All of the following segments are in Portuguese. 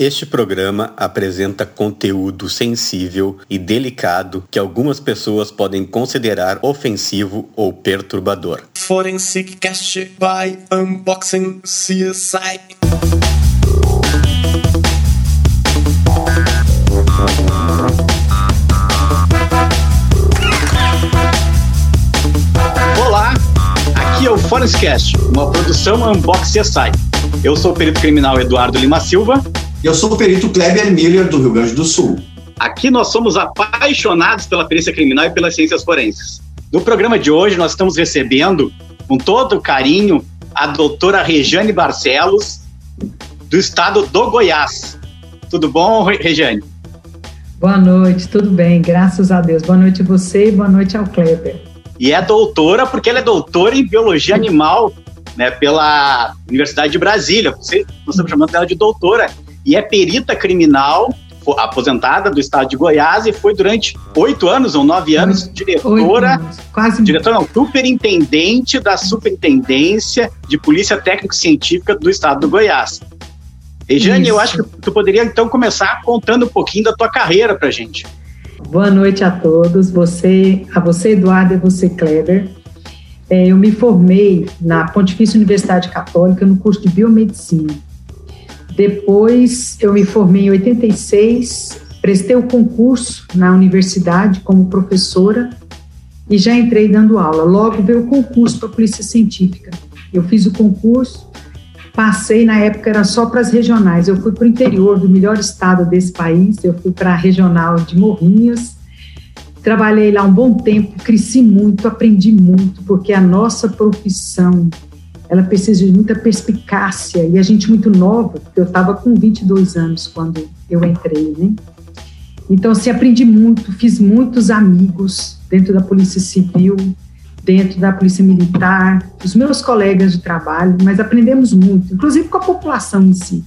Este programa apresenta conteúdo sensível e delicado que algumas pessoas podem considerar ofensivo ou perturbador. Forensic Cast by Unboxing CSI. Olá, aqui é o Forenscast, uma produção Unbox CSI. Eu sou o perito criminal Eduardo Lima Silva. Eu sou o perito Kleber Miller, do Rio Grande do Sul. Aqui nós somos apaixonados pela perícia criminal e pelas ciências forenses. No programa de hoje, nós estamos recebendo, com todo carinho, a doutora Rejane Barcelos, do estado do Goiás. Tudo bom, Rejane? Boa noite, tudo bem, graças a Deus. Boa noite a você e boa noite ao Kleber. E é doutora, porque ela é doutora em biologia animal, né, pela Universidade de Brasília. Você, nós estamos chamando ela de doutora. E é perita criminal, aposentada do estado de Goiás, e foi durante oito anos ou nove anos diretora, anos, quase diretora não, superintendente da Superintendência de Polícia Técnico-Científica do estado do Goiás. Rejane, eu acho que tu poderia então começar contando um pouquinho da tua carreira pra gente. Boa noite a todos, você, a você Eduardo e você Kleber. É, eu me formei na Pontifícia Universidade Católica no curso de Biomedicina. Depois eu me formei em 86, prestei o concurso na universidade como professora e já entrei dando aula. Logo veio o concurso para a Polícia Científica. Eu fiz o concurso, passei, na época era só para as regionais. Eu fui para o interior do melhor estado desse país, eu fui para a regional de Morrinhos. Trabalhei lá um bom tempo, cresci muito, aprendi muito, porque a nossa profissão ela precisa de muita perspicácia e a gente muito nova, porque eu estava com 22 anos quando eu entrei, né? Então, assim, aprendi muito, fiz muitos amigos dentro da Polícia Civil, dentro da Polícia Militar, os meus colegas de trabalho, mas aprendemos muito, inclusive com a população em si.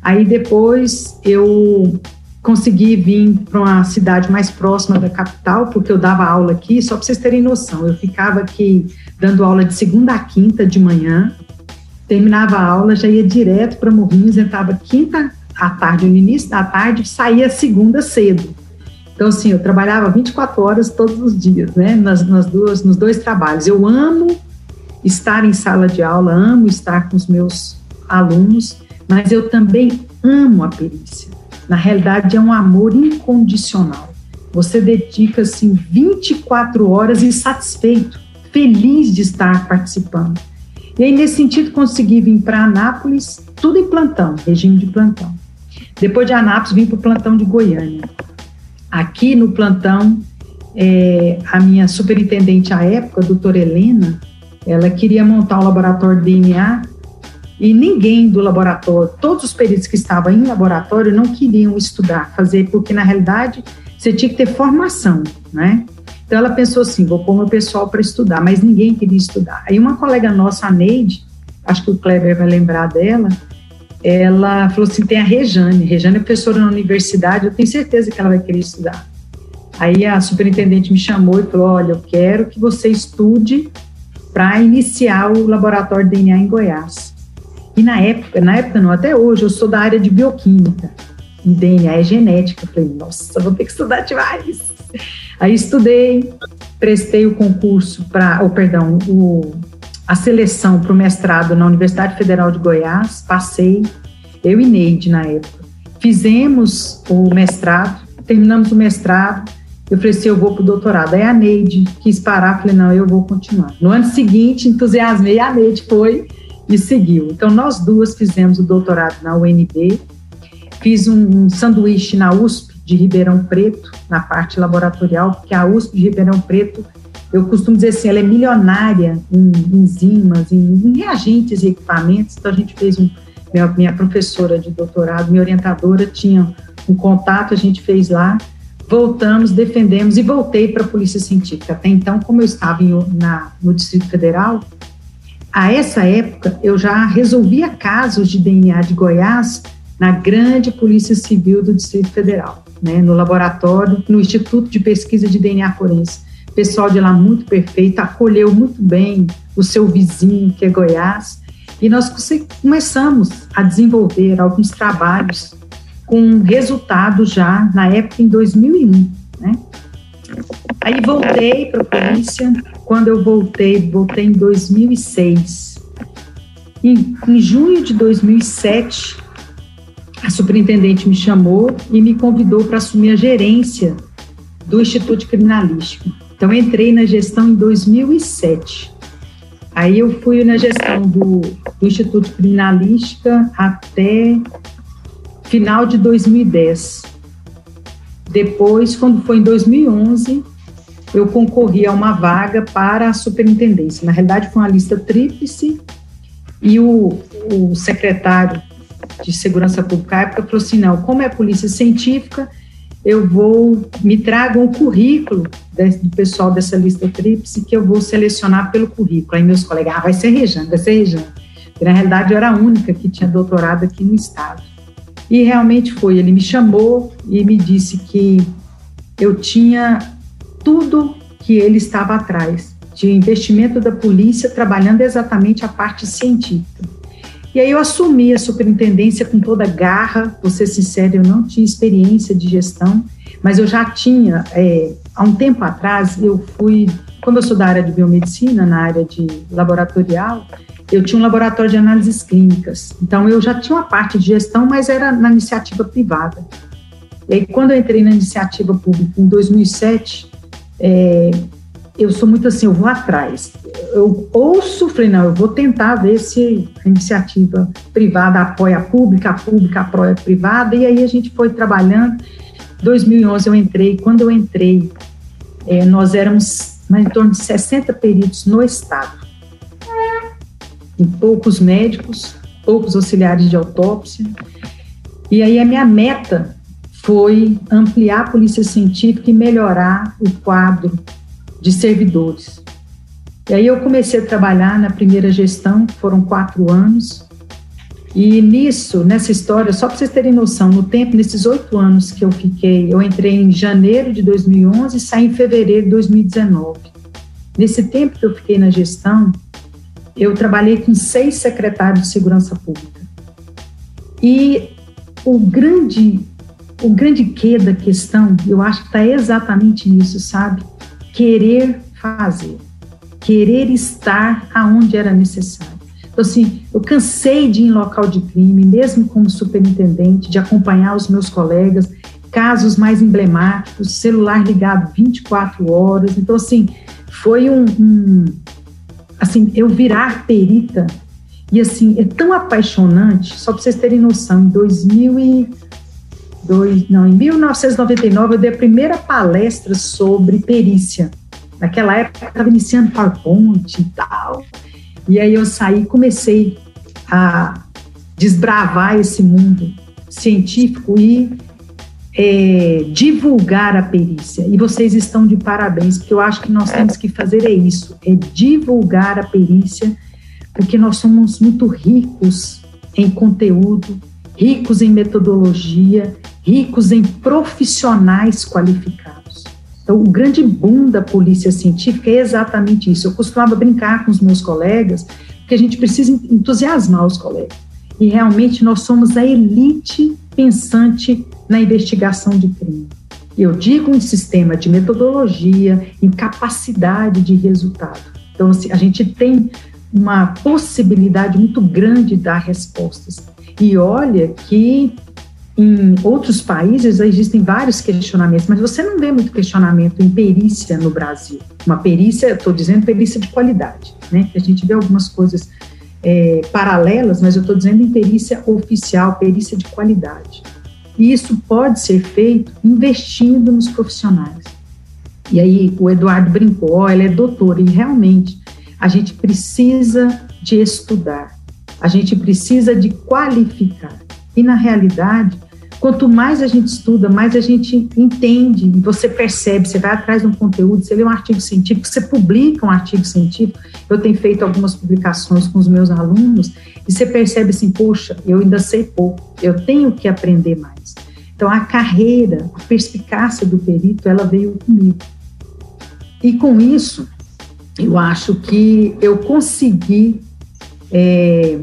Aí depois eu consegui vir para uma cidade mais próxima da capital, porque eu dava aula aqui, só para vocês terem noção, eu ficava aqui dando aula de segunda a quinta de manhã, terminava a aula, já ia direto para Morrinhos, entrava quinta à tarde, no início da tarde, saía segunda cedo. Então, assim, eu trabalhava 24 horas todos os dias, né, nas, nas duas, nos dois trabalhos. Eu amo estar em sala de aula, amo estar com os meus alunos, mas eu também amo a perícia. Na realidade, é um amor incondicional. Você dedica, assim, 24 horas insatisfeito feliz de estar participando. E aí, nesse sentido, consegui vir para Anápolis, tudo em plantão, regime de plantão. Depois de Anápolis, vim para o plantão de Goiânia. Aqui no plantão, é, a minha superintendente à época, a doutora Helena, ela queria montar um laboratório de DNA e ninguém do laboratório, todos os peritos que estavam em laboratório não queriam estudar, fazer, porque na realidade você tinha que ter formação, né? Então ela pensou assim: vou pôr meu pessoal para estudar, mas ninguém queria estudar. Aí uma colega nossa, a Neide, acho que o Kleber vai lembrar dela, ela falou assim: tem a Rejane, Rejane é professora na universidade, eu tenho certeza que ela vai querer estudar. Aí a superintendente me chamou e falou: olha, eu quero que você estude para iniciar o laboratório de DNA em Goiás. E na época, na época não, até hoje, eu sou da área de bioquímica. E DNA é genética. Eu falei, nossa, vou ter que estudar demais. Aí estudei, prestei o concurso para, ou perdão, o, a seleção para o mestrado na Universidade Federal de Goiás, passei, eu e Neide na época. Fizemos o mestrado, terminamos o mestrado, eu falei assim, eu vou para o doutorado. Aí a Neide quis parar, falei, não, eu vou continuar. No ano seguinte, entusiasmei, a Neide foi e seguiu. Então, nós duas fizemos o doutorado na UNB, fiz um, um sanduíche na USP, de Ribeirão Preto, na parte laboratorial, porque a USP de Ribeirão Preto, eu costumo dizer assim, ela é milionária em enzimas, em, em reagentes e equipamentos, então a gente fez um, minha, minha professora de doutorado, minha orientadora tinha um contato, a gente fez lá, voltamos, defendemos e voltei para a Polícia Científica. Até então, como eu estava em, na, no Distrito Federal, a essa época eu já resolvia casos de DNA de Goiás na grande Polícia Civil do Distrito Federal né, no laboratório, no Instituto de Pesquisa de DNA Forense. O pessoal de lá muito perfeito, acolheu muito bem o seu vizinho, que é Goiás. E nós começamos a desenvolver alguns trabalhos com resultado já na época em 2001, né? Aí voltei para a polícia. Quando eu voltei, voltei em 2006. Em, em junho de 2007, a superintendente me chamou e me convidou para assumir a gerência do Instituto Criminalístico. Então, entrei na gestão em 2007. Aí eu fui na gestão do, do Instituto Criminalística até final de 2010. Depois, quando foi em 2011, eu concorri a uma vaga para a superintendência. Na realidade, foi uma lista tríplice e o, o secretário de Segurança Pública à época falou assim, não, como é polícia científica, eu vou, me tragam o currículo do pessoal dessa lista tríplice que eu vou selecionar pelo currículo. Aí meus colegas, ah, vai ser Rejane, vai ser Rejane. na realidade eu era a única que tinha doutorado aqui no estado. E realmente foi, ele me chamou e me disse que eu tinha tudo que ele estava atrás, de investimento da polícia, trabalhando exatamente a parte científica. E aí eu assumi a superintendência com toda garra, vou ser sincera, eu não tinha experiência de gestão, mas eu já tinha, é, há um tempo atrás, eu fui, como eu sou da área de biomedicina, na área de laboratorial, eu tinha um laboratório de análises clínicas, então eu já tinha uma parte de gestão, mas era na iniciativa privada. E aí, quando eu entrei na iniciativa pública em 2007, é, eu sou muito assim, eu vou atrás. Eu ouço, falei, não, eu vou tentar ver se a iniciativa privada apoia a pública, a pública apoia a privada, e aí a gente foi trabalhando. 2011 eu entrei, quando eu entrei, é, nós éramos mais em torno de 60 peritos no estado. Em poucos médicos, poucos auxiliares de autópsia. E aí a minha meta foi ampliar a polícia científica e melhorar o quadro de servidores. E aí eu comecei a trabalhar na primeira gestão, foram quatro anos, e nisso, nessa história, só para vocês terem noção, no tempo, nesses oito anos que eu fiquei, eu entrei em janeiro de 2011 e saí em fevereiro de 2019. Nesse tempo que eu fiquei na gestão, eu trabalhei com seis secretários de segurança pública. E o grande, o grande quê da questão, eu acho que está exatamente nisso, sabe? querer fazer, querer estar aonde era necessário. Então, assim, eu cansei de ir em local de crime, mesmo como superintendente, de acompanhar os meus colegas, casos mais emblemáticos, celular ligado 24 horas. Então, assim, foi um, um assim, eu virar perita e assim, é tão apaixonante, só para vocês terem noção, em 2000 e dois, não, em 1999 eu dei a primeira palestra sobre perícia. Naquela época estava iniciando PowerPoint e tal. E aí eu saí e comecei a desbravar esse mundo científico e é, divulgar a perícia. E vocês estão de parabéns, porque eu acho que nós temos que fazer é isso, é divulgar a perícia, porque nós somos muito ricos em conteúdo, ricos em metodologia, ricos em profissionais qualificados. Então, o grande boom da polícia científica é exatamente isso. Eu costumava brincar com os meus colegas que a gente precisa entusiasmar os colegas. E realmente nós somos a elite pensante na investigação de crime. Eu digo em sistema de metodologia, em capacidade de resultado. Então, assim, a gente tem uma possibilidade muito grande de dar respostas. E olha que em outros países existem vários questionamentos, mas você não vê muito questionamento em perícia no Brasil. Uma perícia, estou dizendo perícia de qualidade, né? A gente vê algumas coisas é, paralelas, mas eu estou dizendo em perícia oficial, perícia de qualidade. E isso pode ser feito investindo nos profissionais. E aí o Eduardo brincou, oh, ela é doutora, e realmente a gente precisa de estudar, a gente precisa de qualificar. E na realidade, quanto mais a gente estuda, mais a gente entende, você percebe, você vai atrás de um conteúdo, você lê um artigo científico, você publica um artigo científico. Eu tenho feito algumas publicações com os meus alunos, e você percebe assim, poxa, eu ainda sei pouco, eu tenho que aprender mais. Então, a carreira, a perspicácia do perito, ela veio comigo. E com isso, eu acho que eu consegui é,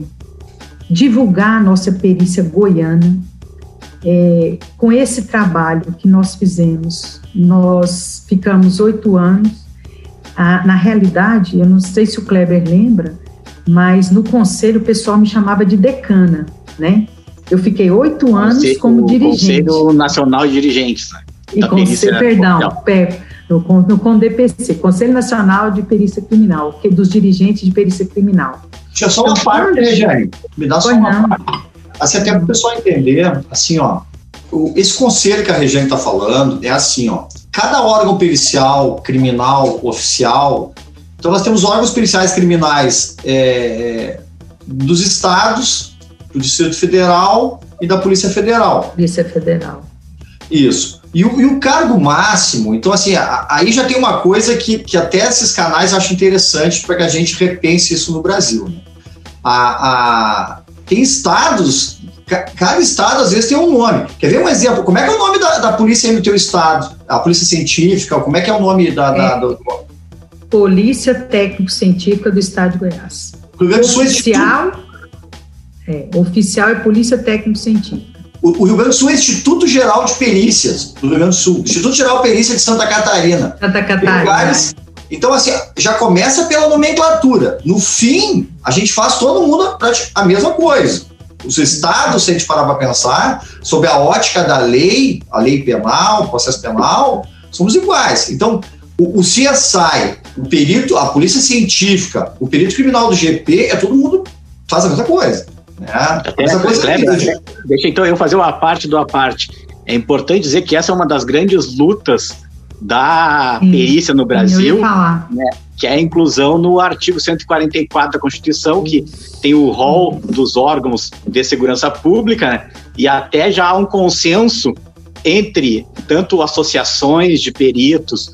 divulgar a nossa perícia goiana. É, com esse trabalho que nós fizemos, nós ficamos oito anos. Ah, na realidade, eu não sei se o Kleber lembra, mas no conselho o pessoal me chamava de decana, né? Eu fiquei oito anos conselho, como dirigente. Conselho Nacional de Dirigentes. Né? E conselho, perdão, no, no CONDPC, Conselho Nacional de Perícia Criminal, que, dos dirigentes de perícia criminal. Deixa só uma parte, Jair? Me dá só uma parte. Assim, até para o pessoal entender, assim, ó, esse conselho que a Regiane está falando é assim, ó, cada órgão pericial, criminal, oficial, então nós temos órgãos periciais criminais é, é dos estados, do Distrito Federal e da Polícia Federal. Polícia Federal. Isso. E o, e o, cargo máximo, então assim, aí já tem uma coisa que, que até esses canais acham interessante para que a gente repense isso no Brasil. Né? A, a, tem estados, cada estado às vezes tem um nome. Quer ver um exemplo? Como é que é o nome da, da polícia no teu estado? A polícia científica, como é que é o nome da... da é. do... Polícia Técnico-Científica do Estado de Goiás. Oficial, é, oficial é Polícia Técnico-Científica. O, Rio Grande do Sul é Instituto Geral de Perícias do Rio Grande do Sul, Instituto Geral de Perícia de Santa Catarina. Santa Catarina. Lugares, então, assim, já começa pela nomenclatura. No fim, a gente faz todo mundo a mesma coisa. Os estados, se a gente parar para pensar, sob a ótica da lei, a lei penal, o processo penal, somos iguais. Então, o, o CSI, o perito, a polícia científica, o perito criminal do GP, é todo mundo faz a mesma coisa. Né? Essa coisa deixa, deixa então eu fazer uma parte do a parte. É importante dizer que essa é uma das grandes lutas da Sim, perícia no Brasil, né, que é a inclusão no artigo 144 da Constituição, que tem o rol dos órgãos de segurança pública, né, e até já há um consenso entre tanto associações de peritos,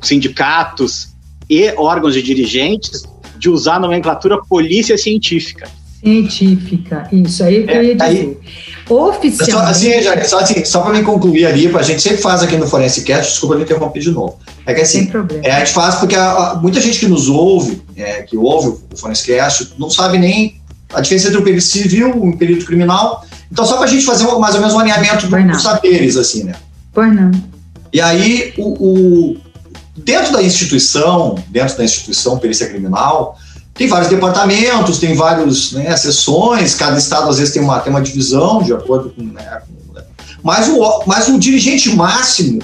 sindicatos e órgãos de dirigentes de usar a nomenclatura polícia científica. Científica, isso aí que é, eu ia dizer. Aí, Oficialmente. Só, assim, já, só, assim, só para me concluir ali, a gente sempre faz aqui no Forense Cast, desculpa me interromper de novo. É que assim, é, a gente faz porque a, a, muita gente que nos ouve, é, que ouve o Forense Cast, não sabe nem a diferença entre o perito civil e o perito criminal. Então, só para a gente fazer mais ou menos um alinhamento dos saberes, assim, né? Pois não. E aí, o, o, dentro da instituição, dentro da instituição perícia criminal, tem vários departamentos, tem várias né, sessões, cada estado às vezes tem uma, tem uma divisão de acordo com. Né, com mas, o, mas o dirigente máximo,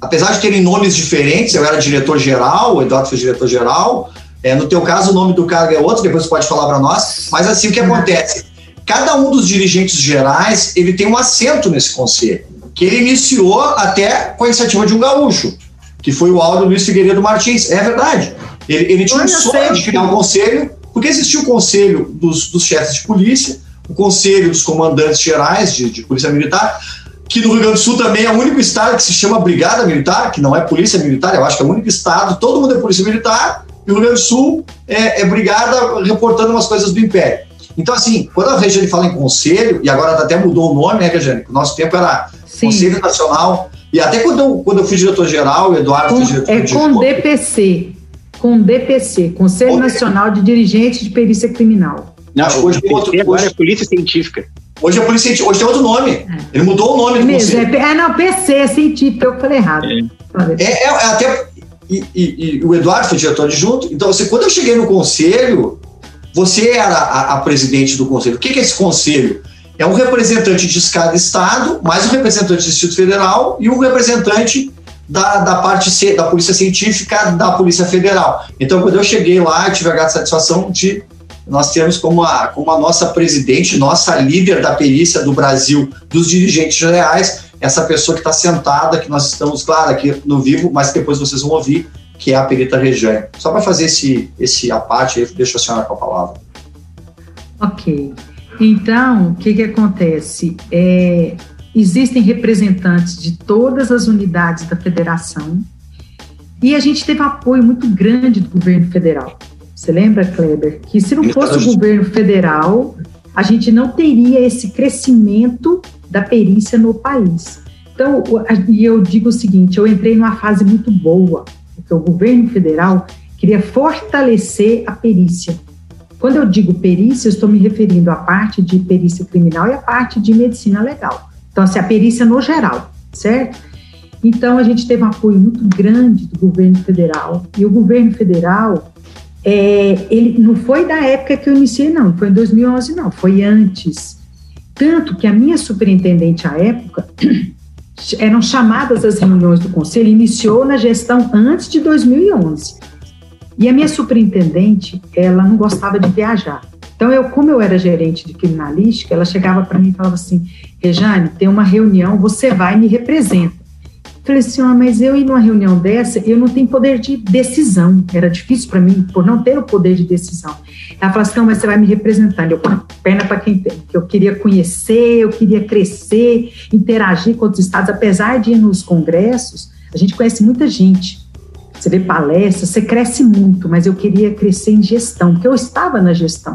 apesar de terem nomes diferentes, eu era diretor-geral, o Eduardo foi diretor-geral, é, no teu caso o nome do cargo é outro, depois você pode falar para nós, mas assim o que acontece? Cada um dos dirigentes gerais ele tem um assento nesse conselho, que ele iniciou até com a iniciativa de um gaúcho, que foi o Aldo Luiz Figueiredo Martins. É verdade. Ele, ele tinha um sonho de criar um conselho, porque existia o conselho dos, dos chefes de polícia, o conselho dos comandantes gerais de, de polícia militar, que no Rio Grande do Sul também é o único estado que se chama Brigada Militar, que não é polícia militar, eu acho que é o único estado, todo mundo é polícia militar, e o Rio Grande do Sul é, é brigada reportando umas coisas do Império. Então, assim, quando a Regiane fala em conselho, e agora até mudou o nome, né, Regiane? O nosso tempo era Sim. Conselho Nacional. E até quando eu, quando eu fui diretor-geral, o Eduardo com, foi diretor É com DPC com DPC, Conselho Nacional de Dirigentes de Perícia Criminal. Não, hoje tem outro, agora hoje, é Polícia Científica. Hoje é Polícia Científica, hoje tem outro nome. É. Ele mudou o nome do Mesmo, conselho. É, é, não, PC, é científica, eu falei errado. É, é, é até... E, e, e, o Eduardo foi diretor adjunto, então você, quando eu cheguei no conselho, você era a, a presidente do conselho. O que, que é esse conselho? É um representante de cada estado, mais um representante do Distrito Federal e um representante da, da parte da Polícia Científica da Polícia Federal. Então, quando eu cheguei lá, tive a satisfação de nós termos como a, como a nossa presidente, nossa líder da perícia do Brasil, dos dirigentes reais, essa pessoa que está sentada, que nós estamos, claro, aqui no vivo, mas depois vocês vão ouvir, que é a perita Rejane. Só para fazer esse, esse a parte, deixa a senhora com a palavra. Ok. Então, o que, que acontece? É, existem representantes de todas as unidades da federação e a gente teve apoio muito grande do governo federal. Você lembra, Kleber, que se não fosse o governo federal, a gente não teria esse crescimento da perícia no país. Então, e eu digo o seguinte, eu entrei numa fase muito boa, porque o governo federal queria fortalecer a perícia. Quando eu digo perícia, eu estou me referindo à parte de perícia criminal e à parte de medicina legal. Então, assim, a perícia no geral, certo? Então, a gente teve um apoio muito grande do governo federal. E o governo federal, é, ele não foi da época que eu iniciei, não, foi em 2011, não, foi antes. Tanto que a minha superintendente à época eram chamadas as reuniões do conselho, iniciou na gestão antes de 2011. E a minha superintendente, ela não gostava de viajar. Então, eu, como eu era gerente de criminalística, ela chegava para mim e falava assim: Rejane, tem uma reunião, você vai e me representa. Falei assim, ah, mas eu ir numa reunião dessa, eu não tenho poder de decisão. Era difícil para mim, por não ter o poder de decisão. Ela falou assim, não, mas você vai me representar. Eu, perna para quem tem. Que eu queria conhecer, eu queria crescer, interagir com outros estados. Apesar de ir nos congressos, a gente conhece muita gente. Você vê palestras, você cresce muito, mas eu queria crescer em gestão, porque eu estava na gestão.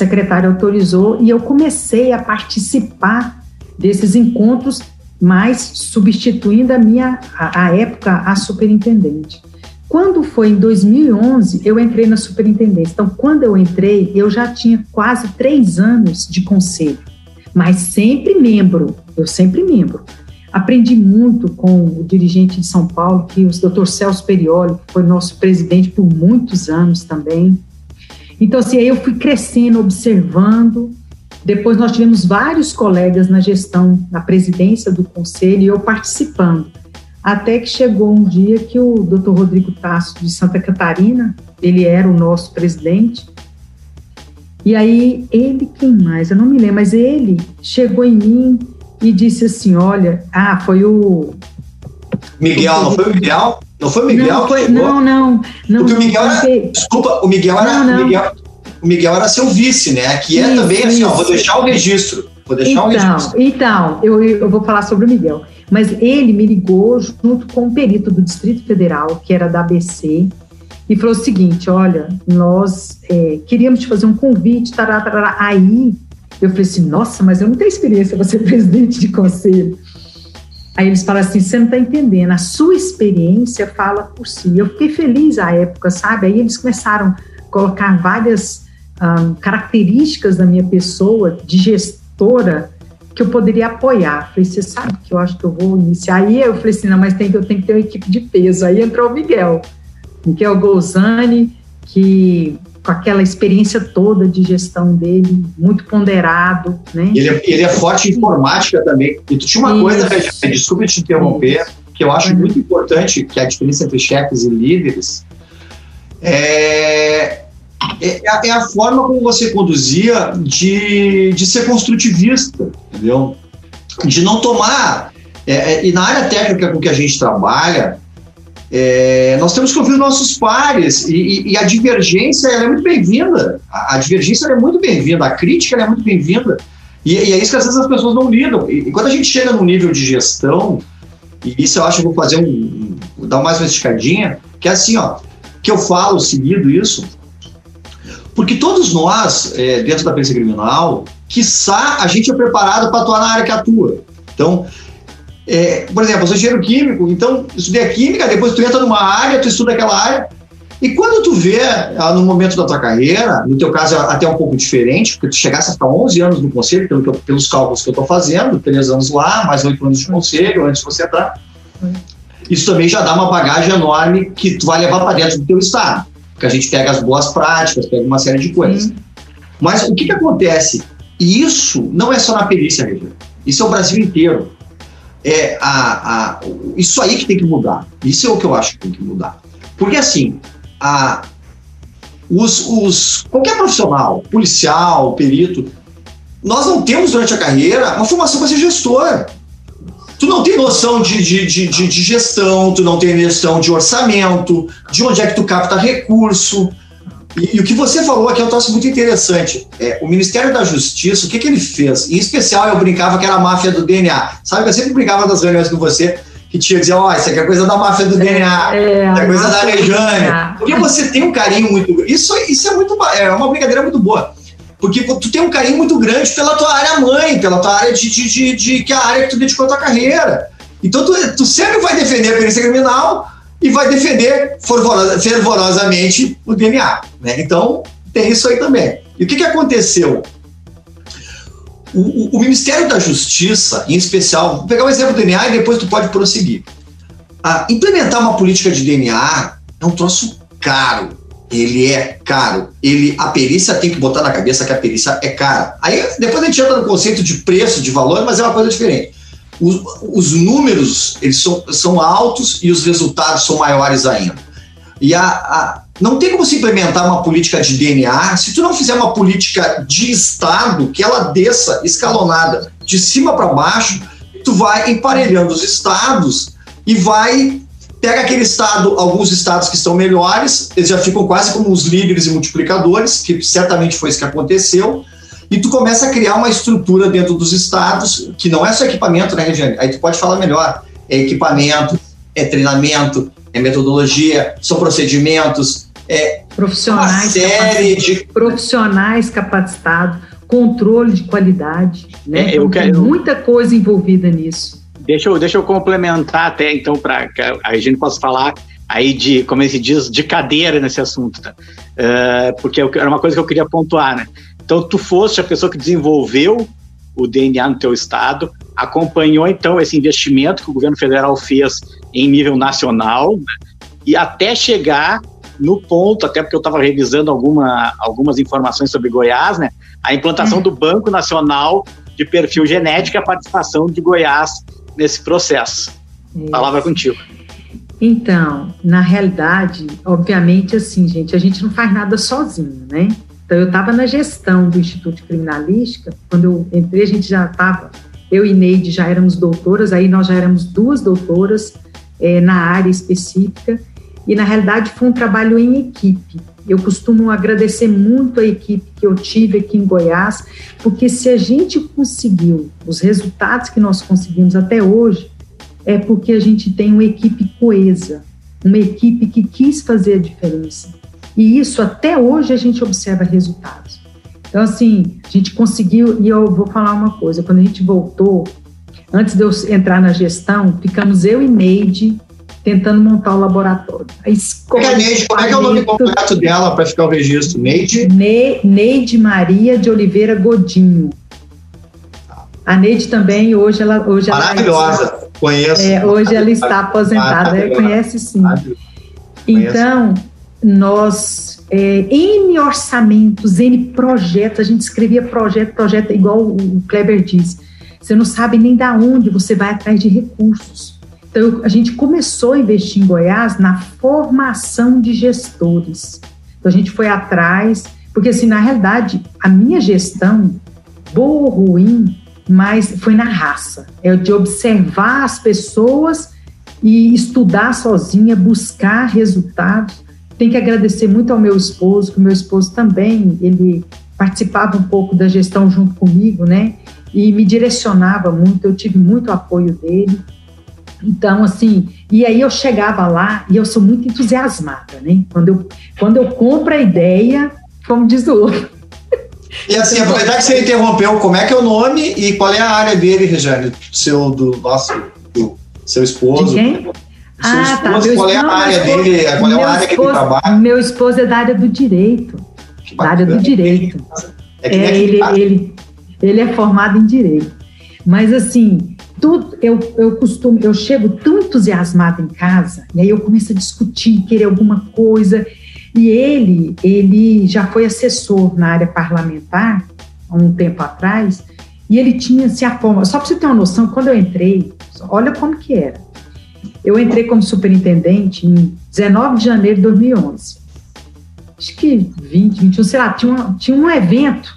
Secretário autorizou e eu comecei a participar desses encontros mas substituindo a minha, a, a época, a superintendente. Quando foi em 2011, eu entrei na superintendência. Então, quando eu entrei, eu já tinha quase três anos de conselho, mas sempre membro, eu sempre membro. Aprendi muito com o dirigente de São Paulo, que o Dr. Celso Perioli, que foi nosso presidente por muitos anos também. Então, assim, aí eu fui crescendo, observando, depois nós tivemos vários colegas na gestão, na presidência do conselho e eu participando. Até que chegou um dia que o Dr. Rodrigo Tasso de Santa Catarina, ele era o nosso presidente, e aí ele, quem mais? Eu não me lembro, mas ele chegou em mim e disse assim: Olha, ah, foi o. Miguel, não foi o Miguel? Não foi o Miguel? Não, foi, não, não, não. Porque o Miguel era. Desculpa, o Miguel era. Não, não. Miguel, o Miguel era seu vice, né? Que é isso, também assim, ó, vou deixar o registro. Vou deixar então, o registro. Então, eu, eu vou falar sobre o Miguel. Mas ele me ligou junto com um perito do Distrito Federal, que era da ABC, e falou o seguinte: olha, nós é, queríamos te fazer um convite, tará, tará. Aí eu falei assim: nossa, mas eu não tenho experiência para ser presidente de conselho. Aí eles falam assim: você não está entendendo, a sua experiência fala por si. Eu fiquei feliz à época, sabe? Aí eles começaram a colocar várias um, características da minha pessoa de gestora que eu poderia apoiar. Falei, você sabe que eu acho que eu vou iniciar. Aí eu falei assim, não, mas tem, eu tenho que ter uma equipe de peso. Aí entrou o Miguel, Miguel Golzani, que com aquela experiência toda de gestão dele, muito ponderado, né? Ele é, ele é forte em informática também. E tu tinha uma Isso. coisa, desculpa te interromper, Isso. que eu acho muito importante, que é a diferença entre chefes e líderes, é, é, é, a forma como você conduzia de, de ser construtivista, entendeu? De não tomar. É, é, e na área técnica com que a gente trabalha, é, nós temos que ouvir os nossos pares e, e, e a divergência é muito bem-vinda. A, a, divergência é muito bem-vinda, a crítica é muito bem-vinda. E, e, é isso que às vezes as pessoas não lidam. E, quando a gente chega num nível de gestão, e isso eu acho que eu vou fazer um. um dar mais uma esticadinha, que é assim, ó, que eu falo seguido isso, porque todos nós, é, dentro da perícia criminal, quiçá a gente é preparado para atuar na área que atua. Então, é, por exemplo, eu sou engenheiro químico, então estudei a química, depois tu entra numa área, tu estuda aquela área, e quando tu vê, ah, no momento da tua carreira, no teu caso é até um pouco diferente, porque tu chegasse a ficar 11 anos no conselho, pelo eu, pelos cálculos que eu estou fazendo, 3 anos lá, mais 8 anos de conselho, antes de você entrar, isso também já dá uma bagagem enorme que tu vai levar para dentro do teu estado porque a gente pega as boas práticas, pega uma série de coisas. Sim. Mas o que, que acontece? E isso não é só na perícia, Regina. Isso é o Brasil inteiro. É a, a, isso aí que tem que mudar. Isso é o que eu acho que tem que mudar. Porque assim, a, os, os, qualquer profissional, policial, perito, nós não temos durante a carreira uma formação para ser gestor tu não tem noção de, de, de, de, gestão, tu não tem noção de orçamento, de onde é que tu capta recurso. E, e, o que você falou aqui é um troço muito interessante. É, o Ministério da Justiça, o que, que ele fez? Em especial, eu brincava que era a máfia do DNA. Sabe que eu sempre brincava das reuniões com você, que tinha dizer, ó, oh, isso aqui é coisa da máfia do DNA, é, é coisa da Rejane. Porque você tem um carinho muito. Isso, isso é muito. É uma brincadeira muito boa. Porque tu tem um carinho muito grande pela tua área mãe, pela tua área de, de, de, de que é a área que tu dedicou a tua carreira. Então tu, tu sempre vai defender a perícia criminal e vai defender fervorosamente o DNA. Né? Então, tem isso aí também. E o que, que aconteceu? O, o, o, Ministério da Justiça, em especial, vou pegar um exemplo do DNA e depois tu pode prosseguir. Ah, implementar uma política de DNA é um troço caro. Ele é caro. Ele, a perícia tem que botar na cabeça que a perícia é cara. Aí depois a gente entra no conceito de preço, de valor, mas é uma coisa diferente. Os, os números eles são, são altos e os resultados são maiores ainda. E a, a, não tem como se implementar uma política de DNA se tu não fizer uma política de Estado que ela desça escalonada de cima para baixo, tu vai emparelhando os estados e vai pega aquele estado, alguns estados que estão melhores, eles já ficam quase como os líderes e multiplicadores, que certamente foi isso que aconteceu, e tu começa a criar uma estrutura dentro dos estados, que não é só equipamento, né, Regiane? Aí tu pode falar melhor. É equipamento, é treinamento, é metodologia, são procedimentos, é profissionais, uma série de profissionais capacitados, controle de qualidade, né? É, eu então, quero... Tem muita coisa envolvida nisso. Deixa eu, deixa eu complementar até, então, para que a gente possa falar aí de, como se diz, de cadeira nesse assunto, tá? Uh, porque era uma coisa que eu queria pontuar, né? Então, tu foste a pessoa que desenvolveu o DNA no teu estado, acompanhou então esse investimento que o governo federal fez em nível nacional né? e até chegar no ponto, até porque eu estava revisando alguma, algumas informações sobre Goiás, né? A implantação uhum. do Banco Nacional de Perfil Genético e a participação de Goiás nesse processo. Isso. Palavra contigo. Então, na realidade, obviamente, assim, gente, a gente não faz nada sozinho, né? Então, eu estava na gestão do Instituto de Criminalística, quando eu entrei, a gente já estava, eu e Neide já éramos doutoras, aí nós já éramos duas doutoras é, na área específica, e na realidade foi um trabalho em equipe. Eu costumo agradecer muito a equipe que eu tive aqui em Goiás, porque se a gente conseguiu os resultados que nós conseguimos até hoje, é porque a gente tem uma equipe coesa, uma equipe que quis fazer a diferença. E isso até hoje a gente observa resultados. Então, assim, a gente conseguiu, e eu vou falar uma coisa: quando a gente voltou, antes de eu entrar na gestão, ficamos eu e Neide tentando montar o laboratório. A escola. É Neide, como é que é o nome completo dela para ficar o registro? Neide? Ne, Neide Maria de Oliveira Godinho. A Neide também, hoje ela. Hoje Maravilhosa, ela está, conheço. É, hoje ela está aposentada, conhece sim. Então, nós, é, N orçamentos, N projetos, a gente escrevia projeto, projeto, igual o Kleber disse, você não sabe nem da onde você vai atrás de recursos. Então, a gente começou a investir em Goiás na formação de gestores. Então, a gente foi atrás, porque, assim, na realidade, a minha gestão, boa ou ruim, mas foi na raça. É de observar as pessoas e estudar sozinha, buscar resultados. Tem que agradecer muito ao meu esposo, que o meu esposo também, ele participava um pouco da gestão junto comigo, né? E me direcionava muito, eu tive muito apoio dele. Então, assim, e aí eu chegava lá e eu sou muito entusiasmada, né? Quando eu, quando eu compro a ideia, como diz o outro. E assim, aproveitar que você interrompeu, como é que é o nome e qual é a área dele, Regiane? Seu, do nosso, do seu esposo? De quem? Ah, tá. Meu, qual é a área esposo, dele? Qual é a área esposo, que ele trabalha? Meu esposo é da área do direito. Da área do direito. É, é, é ele, ele, ele é formado em direito. Mas assim, tudo, eu, eu costumo, eu chego tão entusiasmada em casa, e aí eu começo a discutir, querer alguma coisa. E ele, ele já foi assessor na área parlamentar há um tempo atrás, e ele tinha se a forma. Só para você ter uma noção, quando eu entrei, olha como que era. Eu entrei como superintendente em 19 de janeiro de 2011. Acho que 20, 21, sei lá, tinha, uma, tinha um evento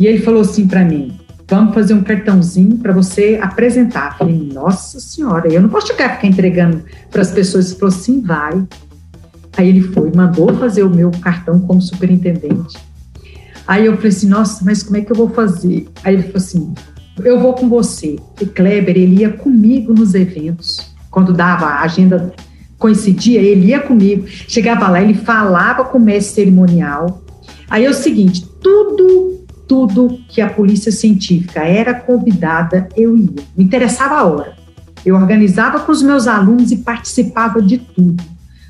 e ele falou assim para mim: vamos fazer um cartãozinho para você apresentar. Eu falei, nossa senhora, eu não posso ficar, ficar entregando para as pessoas. Ele falou assim, vai. Aí ele foi, mandou fazer o meu cartão como superintendente. Aí eu falei assim, nossa, mas como é que eu vou fazer? Aí ele falou assim, eu vou com você. E Kleber, ele ia comigo nos eventos quando dava a agenda coincidia, ele ia comigo, chegava lá, ele falava com o mestre cerimonial. Aí é o seguinte, tudo, tudo que a polícia científica era convidada, eu ia. Me interessava a hora. Eu organizava com os meus alunos e participava de tudo.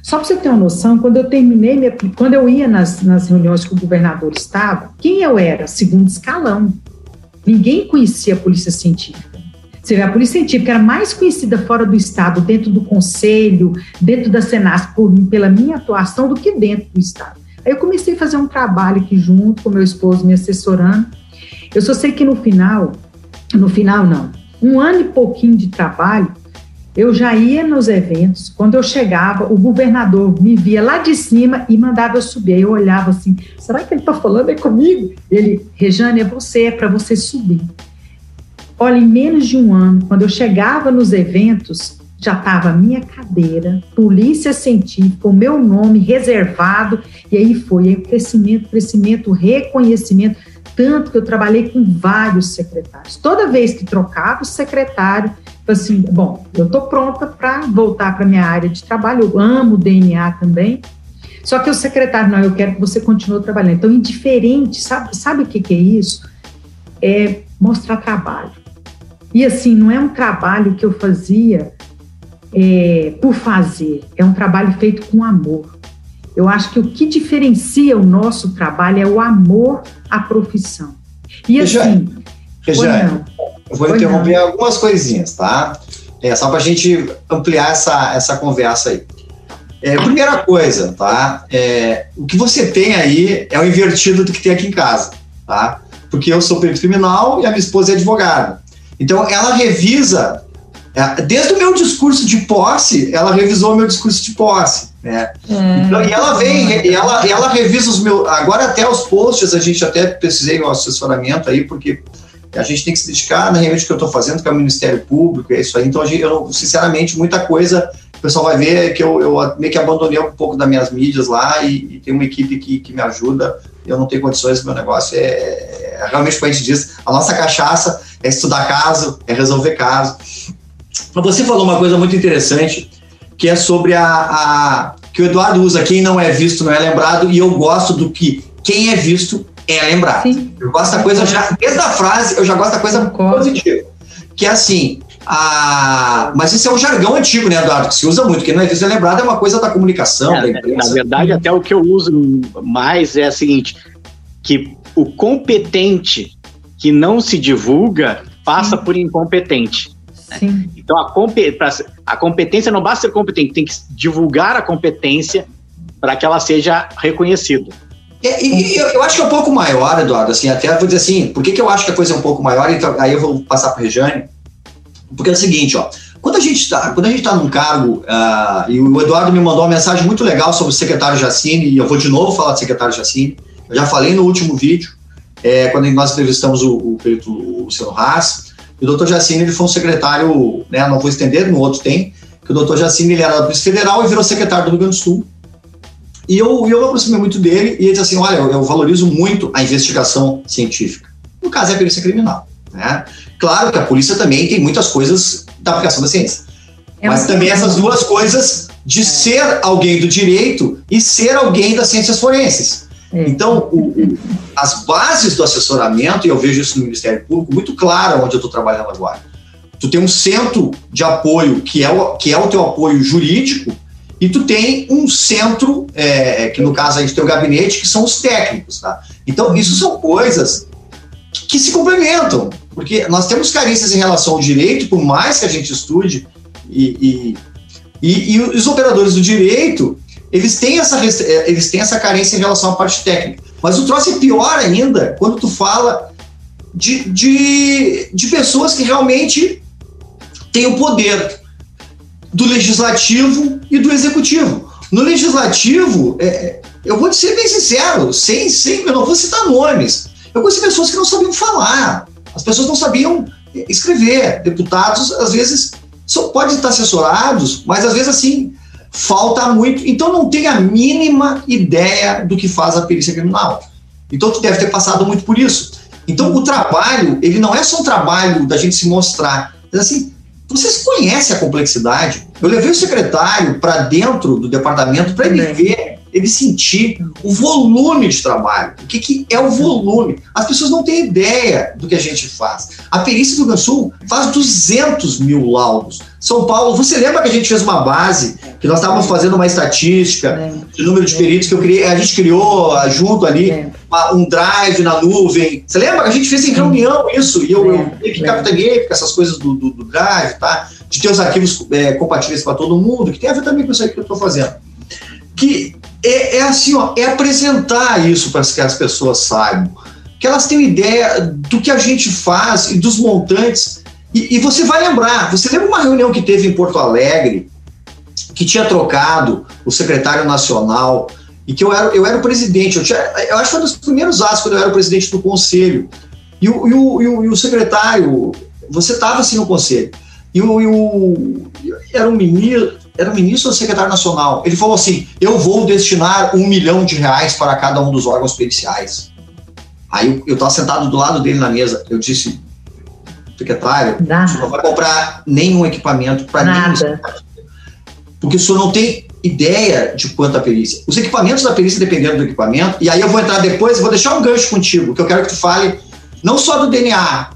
Só para você ter uma noção, quando eu terminei, minha, quando eu ia nas, nas reuniões que o governador estava, quem eu era? Segundo escalão. Ninguém conhecia a polícia científica. Você vê, a polícia científica era mais conhecida fora do estado, dentro do conselho, dentro da Senasp, por, pela minha atuação, do que dentro do estado. Aí eu comecei a fazer um trabalho aqui junto com meu esposo me assessorando. Eu só sei que no final, no final não, um ano e pouquinho de trabalho, eu já ia nos eventos, quando eu chegava, o governador me via lá de cima e mandava eu subir. Aí eu olhava assim, será que ele está falando é comigo? Ele, Rejane, é você, é para você subir. Olha, em menos de um ano, quando eu chegava nos eventos, já estava minha cadeira, polícia científica, o meu nome reservado, e aí foi aí crescimento, crescimento, reconhecimento, tanto que eu trabalhei com vários secretários. Toda vez que trocava o secretário, assim, bom, eu estou pronta para voltar para minha área de trabalho, eu amo DNA também, só que o secretário, não, eu quero que você continue trabalhando. Então, indiferente, sabe, sabe o que, que é isso? É mostrar trabalho. E assim, não é um trabalho que eu fazia é, por fazer, é um trabalho feito com amor. Eu acho que o que diferencia o nosso trabalho é o amor à profissão. E assim. Rejane, eu vou interromper não. algumas coisinhas, tá? É, só para a gente ampliar essa, essa conversa aí. É, primeira coisa, tá? É, o que você tem aí é o invertido do que tem aqui em casa, tá? Porque eu sou perito criminal e a minha esposa é advogada. Então, ela revisa, é, desde o meu discurso de posse, ela revisou o meu discurso de posse. Né? Hum. Então, e ela vem, e ela, ela revisa os meus. Agora, até os posts, a gente até precisei um assessoramento aí, porque a gente tem que se dedicar na realmente que eu estou fazendo, que é o Ministério Público, é isso aí. Então, eu, sinceramente, muita coisa o pessoal vai ver que eu, eu meio que abandonei um pouco das minhas mídias lá e, e tem uma equipe que, que me ajuda. Eu não tenho condições, meu negócio é, é realmente como a gente diz, a nossa cachaça é estudar caso, é resolver caso. Mas você falou uma coisa muito interessante, que é sobre a, a que o Eduardo usa, quem não é visto não é lembrado, e eu gosto do que quem é visto é lembrado. Sim. Eu gosto da coisa já, desde a frase, eu já gosto da coisa positiva. Que é assim, a... mas isso é um jargão antigo, né, Eduardo? Que se usa muito. Quem não é visto é lembrado é uma coisa da comunicação, é, da imprensa. Na verdade, até o que eu uso mais é o seguinte: que o competente que não se divulga passa Sim. por incompetente. Sim. Então, a, a competência não basta ser competente, tem que divulgar a competência para que ela seja reconhecida. É, e, eu, eu, acho que é um pouco maior, Eduardo, assim, até vou dizer assim, por que, que eu acho que a coisa é um pouco maior, então, aí eu vou passar para Rejane, porque é o seguinte, ó, quando a gente está tá num cargo, uh, e o Eduardo me mandou uma mensagem muito legal sobre o secretário Jacine, e eu vou de novo falar do secretário Jacine, eu já falei no último vídeo, é, quando nós entrevistamos o, o perito Luciano Haas, o doutor Jacine ele foi um secretário, né, não vou estender, no outro tem, que o doutor Jacine ele era Polícia Federal e virou secretário do Rio Grande do Sul, e eu, eu me aproximei muito dele e ele disse assim: olha, eu, eu valorizo muito a investigação científica. No caso, é a perícia criminal. Né? Claro que a polícia também tem muitas coisas da aplicação da ciência. É mas também essas duas coisas de é. ser alguém do direito e ser alguém das ciências forenses. É. Então, o, o, as bases do assessoramento, e eu vejo isso no Ministério Público muito claro onde eu estou trabalhando agora. Tu tem um centro de apoio que é o, que é o teu apoio jurídico, e tu tem um centro, é, que no caso a gente tem o gabinete, que são os técnicos, tá? Então, isso são coisas que se complementam, porque nós temos carências em relação ao direito, por mais que a gente estude, e, e, e, e os operadores do direito, eles têm, essa, é, eles têm essa carência em relação à parte técnica. Mas o troço é pior ainda quando tu fala de, de, de pessoas que realmente têm o poder do legislativo e do executivo. No legislativo, é, é, eu vou ser bem sincero, sem, sem, eu não vou citar nomes. Eu conheci pessoas que não sabiam falar, as pessoas não sabiam escrever. Deputados, às vezes, só podem estar assessorados, mas às vezes, assim, falta muito. Então, não tem a mínima ideia do que faz a perícia criminal. Então, tu deve ter passado muito por isso. Então, o trabalho, ele não é só um trabalho da gente se mostrar, mas assim, vocês conhecem a complexidade? Eu levei o secretário para dentro do departamento para ele ver, ele sentir o volume de trabalho. O que, que, é o volume? As pessoas não têm ideia do que a gente faz. A perícia do Rio Sul faz 200 mil laudos. São Paulo, você lembra que a gente fez uma base que nós estávamos fazendo uma estatística de número de peritos que eu criei, a gente criou ah, junto ali um drive na nuvem. Você lembra? A gente fez em reunião isso, e eu, eu que capitaneei com essas coisas do, do- do drive, tá? De ter os arquivos é, compatíveis para todo mundo, que tem a ver também com isso aí que eu estou fazendo. Que é, é assim, ó, é apresentar isso para que as pessoas saibam, que elas tenham ideia do que a gente faz e dos montantes. E, e você vai lembrar, você lembra uma reunião que teve em Porto Alegre, que tinha trocado o secretário nacional e que eu era, eu era o presidente. Eu, tinha, eu acho que foi um dos primeiros atos quando eu era o presidente do conselho. E o, e o, e o, e o secretário, você estava assim no conselho. E o, e o era um ministro, era ministro ou secretário nacional. Ele falou assim: eu vou destinar um milhão de reais para cada um dos órgãos periciais. Aí eu estava sentado do lado dele na mesa. Eu disse, secretário, o senhor não vai comprar nenhum equipamento para nada. porque o senhor não tem ideia de quanta perícia. Os equipamentos da perícia, dependendo do equipamento, e aí eu vou entrar depois, eu vou deixar um gancho contigo, que eu quero que tu fale não só do DNA,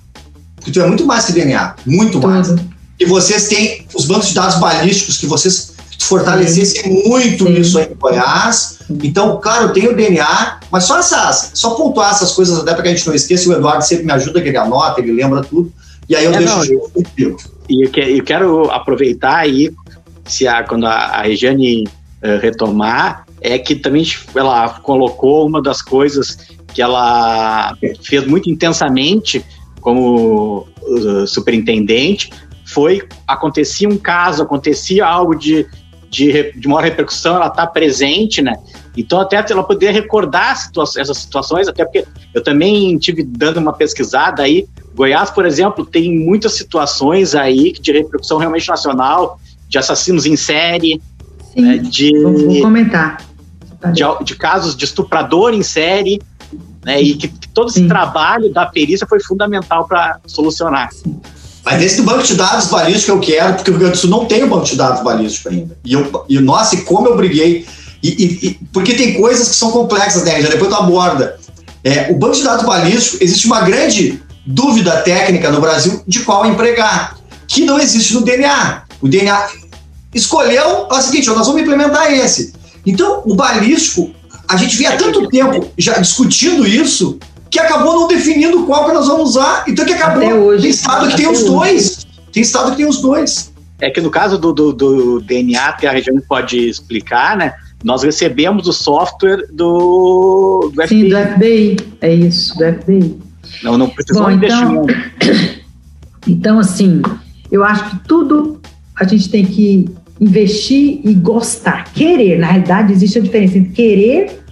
porque tu é muito mais que DNA, muito mais. Tudo. E vocês têm os bancos de dados balísticos, que vocês fortalecessem muito Sim. isso aí em Goiás. Então, claro, tem o DNA, mas só essas, só pontuar essas coisas até para que a gente não esqueça, o Eduardo sempre me ajuda, que ele anota, ele lembra tudo, e aí eu É, deixo não, o jogo contigo. E eu, que- eu quero aproveitar aí, se a, quando a, a Regiane eh, retomar, é que também ela colocou uma das coisas que ela fez muito intensamente como uh, superintendente, foi acontecia um caso, acontecia algo de, de, de maior repercussão, ela está presente, né? Então até ela poder recordar situa- essas situações, até porque eu também tive dando uma pesquisada aí, Goiás, por exemplo, tem muitas situações aí de repercussão realmente nacional, de assassinos em série, Sim, né, de, vou comentar. de, de casos de estuprador em série, né, e que, que todo esse Sim. trabalho da perícia foi fundamental para solucionar. Mas esse do banco de dados balístico eu quero, porque o Rio Grande do Sul não tem o banco de dados balístico ainda. E, eu, e nossa, e como eu briguei. E, e- e- porque tem coisas que são complexas, né, já depois tu aborda. É, o banco de dados balístico, existe uma grande dúvida técnica no Brasil de qual empregar, que não existe no DNA. O DNA escolheu, é o seguinte, nós vamos implementar esse. Então, o balístico, a gente vem há tanto tempo já discutindo isso, que acabou não definindo qual que nós vamos usar. Então, que acabou. Até hoje. Tem estado que tem os hoje. dois. Tem estado que tem os dois. É que no caso do, do, do DNA, que a região pode explicar, né? Nós recebemos o software do, do Sim, FBI. do FBI. É isso, do FBI. Não, não precisou Bom, então-. Então, assim, eu acho que tudo a gente tem que investir e gostar. Querer, na realidade, existe a diferença entre querer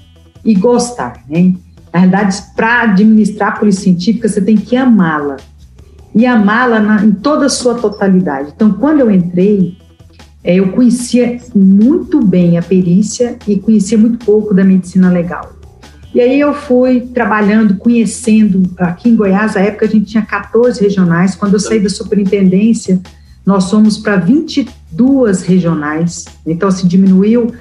e gostar, né? Na realidade, para administrar a polícia científica, você tem que amá-la. E amá-la em toda a sua totalidade. Então, quando eu entrei, eh, eu conhecia muito bem a perícia e conhecia muito pouco da medicina legal. E aí eu fui trabalhando, conhecendo, aqui em Goiás, na época a gente tinha 14 regionais, quando eu saí da superintendência, nós fomos para 22 regionais, então se diminuiu,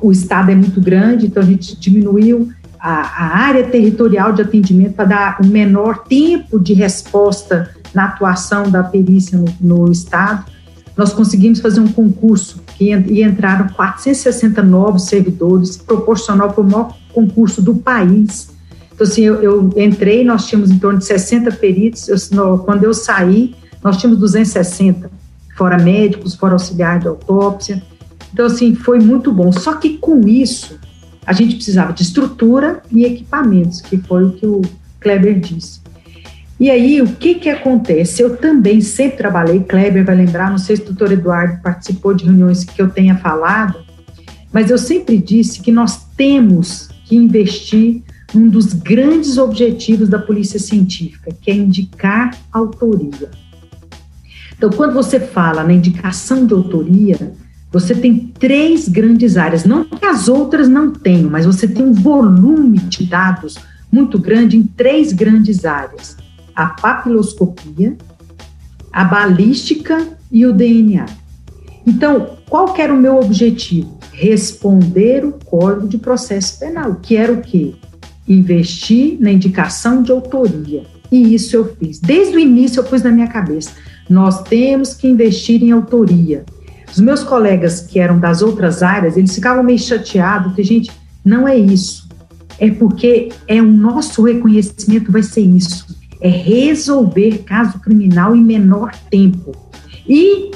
o estado é muito grande, então a gente diminuiu a, a área territorial de atendimento para dar um menor tempo de resposta na atuação da perícia no, no estado. Nós conseguimos fazer um concurso que e entraram 460 novos servidores, proporcional para o maior concurso do país. Então, assim, eu, eu entrei, nós tínhamos em torno de 60 peritos, eu, quando eu saí, nós tínhamos 260, fora médicos, fora auxiliar de autópsia. Então, assim, foi muito bom. Só que com isso, a gente precisava de estrutura e equipamentos, que foi o que o Kleber disse. E aí, o que que acontece? Eu também sempre trabalhei, Kleber vai lembrar, não sei se o doutor Eduardo participou de reuniões que eu tenha falado, mas eu sempre disse que nós temos que investir num dos grandes objetivos da polícia científica, que é indicar autoria. Então, quando você fala na indicação de autoria, você tem três grandes áreas, não que as outras não tenham, mas você tem um volume de dados muito grande em três grandes áreas: a papiloscopia, a balística e o DNA. Então, qual que era o meu objetivo? Responder o Código de Processo Penal, que era o quê? Investir na indicação de autoria. E isso eu fiz. Desde o início eu pus na minha cabeça. Nós temos que investir em autoria. Os meus colegas que eram das outras áreas, eles ficavam meio chateados, que gente, não é isso. É porque é o nosso reconhecimento vai ser isso. É resolver caso criminal em menor tempo e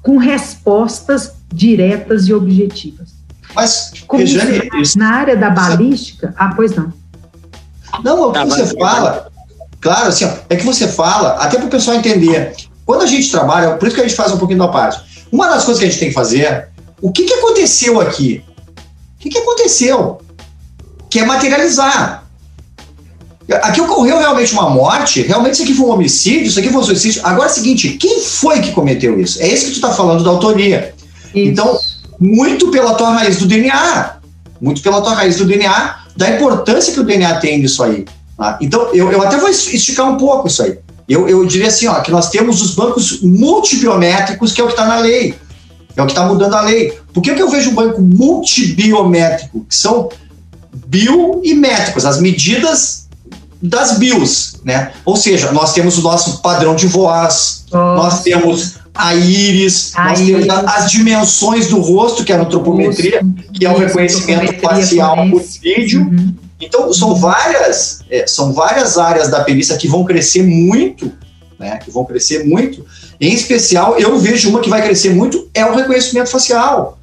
com respostas diretas e objetivas. Mas, Como Rejane, isso, na área da balística, ah, pois não. Não, o que você fala, claro, assim, ó, é que você fala, até para o pessoal entender. Quando a gente trabalha, por isso que a gente faz um pouquinho da parte. Uma das coisas que a gente tem que fazer, o que, que aconteceu aqui? O que, que aconteceu? Que é materializar. Aqui ocorreu realmente uma morte, realmente isso aqui foi um homicídio, isso aqui foi um suicídio. Agora é o seguinte, quem foi que cometeu isso? É isso que tu está falando da autoria. Isso. Então, muito pela tua raiz do DNA, muito pela tua raiz do DNA, da importância que o DNA tem nisso aí. Tá? Então, eu, eu até vou esticar um pouco isso aí. Eu, eu diria assim, ó, que nós temos os bancos multibiométricos, que é o que está na lei. É o que está mudando a lei. Por que, que eu vejo um banco multibiométrico? Que são bio e métricos, as medidas das bios, né? Ou seja, nós temos o nosso padrão de voz, nós temos a íris, A nós íris. temos as dimensões do rosto, que é a antropometria, que é o reconhecimento facial por vídeo. Uhum. Então, são várias, é, são várias áreas da perícia que vão crescer muito, né? Que vão crescer muito. Em especial, eu vejo uma que vai crescer muito, é o reconhecimento facial.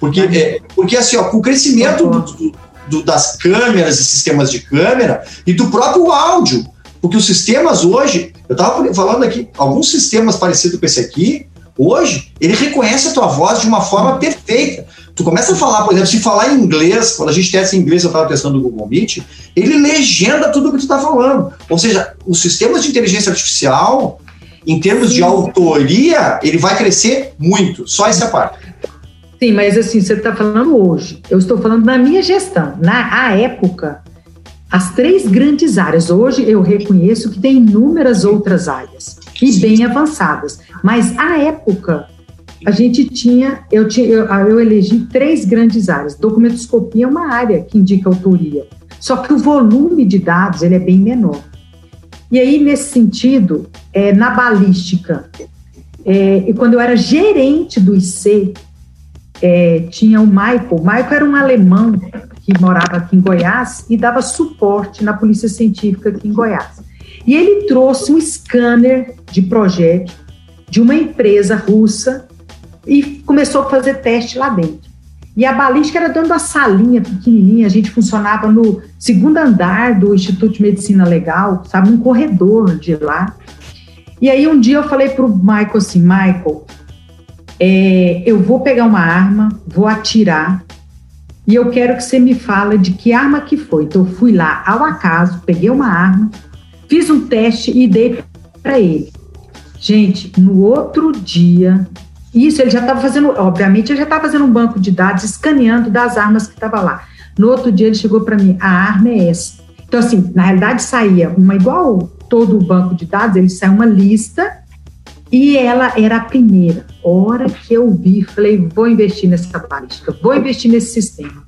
Porque, é, porque assim, ó, com o crescimento do- do- do- das câmeras e sistemas de câmera e do próprio áudio, porque os sistemas hoje, eu estava falando aqui, alguns sistemas parecidos com esse aqui, hoje, ele reconhece a tua voz de uma forma perfeita. Tu começa a falar, por exemplo, se falar em inglês, quando a gente testa em inglês, eu estava testando no Google Meet, ele legenda tudo o que tu está falando. Ou seja, os sistemas de inteligência artificial, em termos de autoria, ele vai crescer muito. Só essa parte. Sim, mas assim, você está falando hoje. Eu estou falando na minha gestão. Na a época, as três grandes áreas. Hoje eu reconheço que tem inúmeras outras áreas e bem avançadas. Mas à época a gente tinha, eu tinha, eu, eu elegi três grandes áreas. Documentoscopia é uma área que indica autoria. Só que o volume de dados ele é bem menor. E aí nesse sentido, é, na balística, é, e quando eu era gerente do IC, é, tinha o Michael. O Michael era um alemão que morava aqui em Goiás e dava suporte na Polícia Científica aqui em Goiás. E ele trouxe um scanner de projétil de uma empresa russa e começou a fazer teste lá dentro. E a balística era de uma salinha pequenininha, a gente funcionava no segundo andar do Instituto de Medicina Legal, sabe, num corredor de lá. E aí um dia eu falei para o Michael assim, Michael, é, eu vou pegar uma arma, vou atirar e eu quero que você me fale de que arma que foi. Então eu fui lá ao acaso, peguei uma arma, fiz um teste e dei para ele. Gente, no outro dia, isso ele já estava fazendo, obviamente ele já estava fazendo um banco de dados, escaneando das armas que estava lá. No outro dia ele chegou para mim, a arma é essa. Então assim, na realidade saía uma igual todo o banco de dados, ele saiu uma lista e ela era a primeira. Hora que eu vi, falei, vou investir nessa balística, vou investir nesse sistema.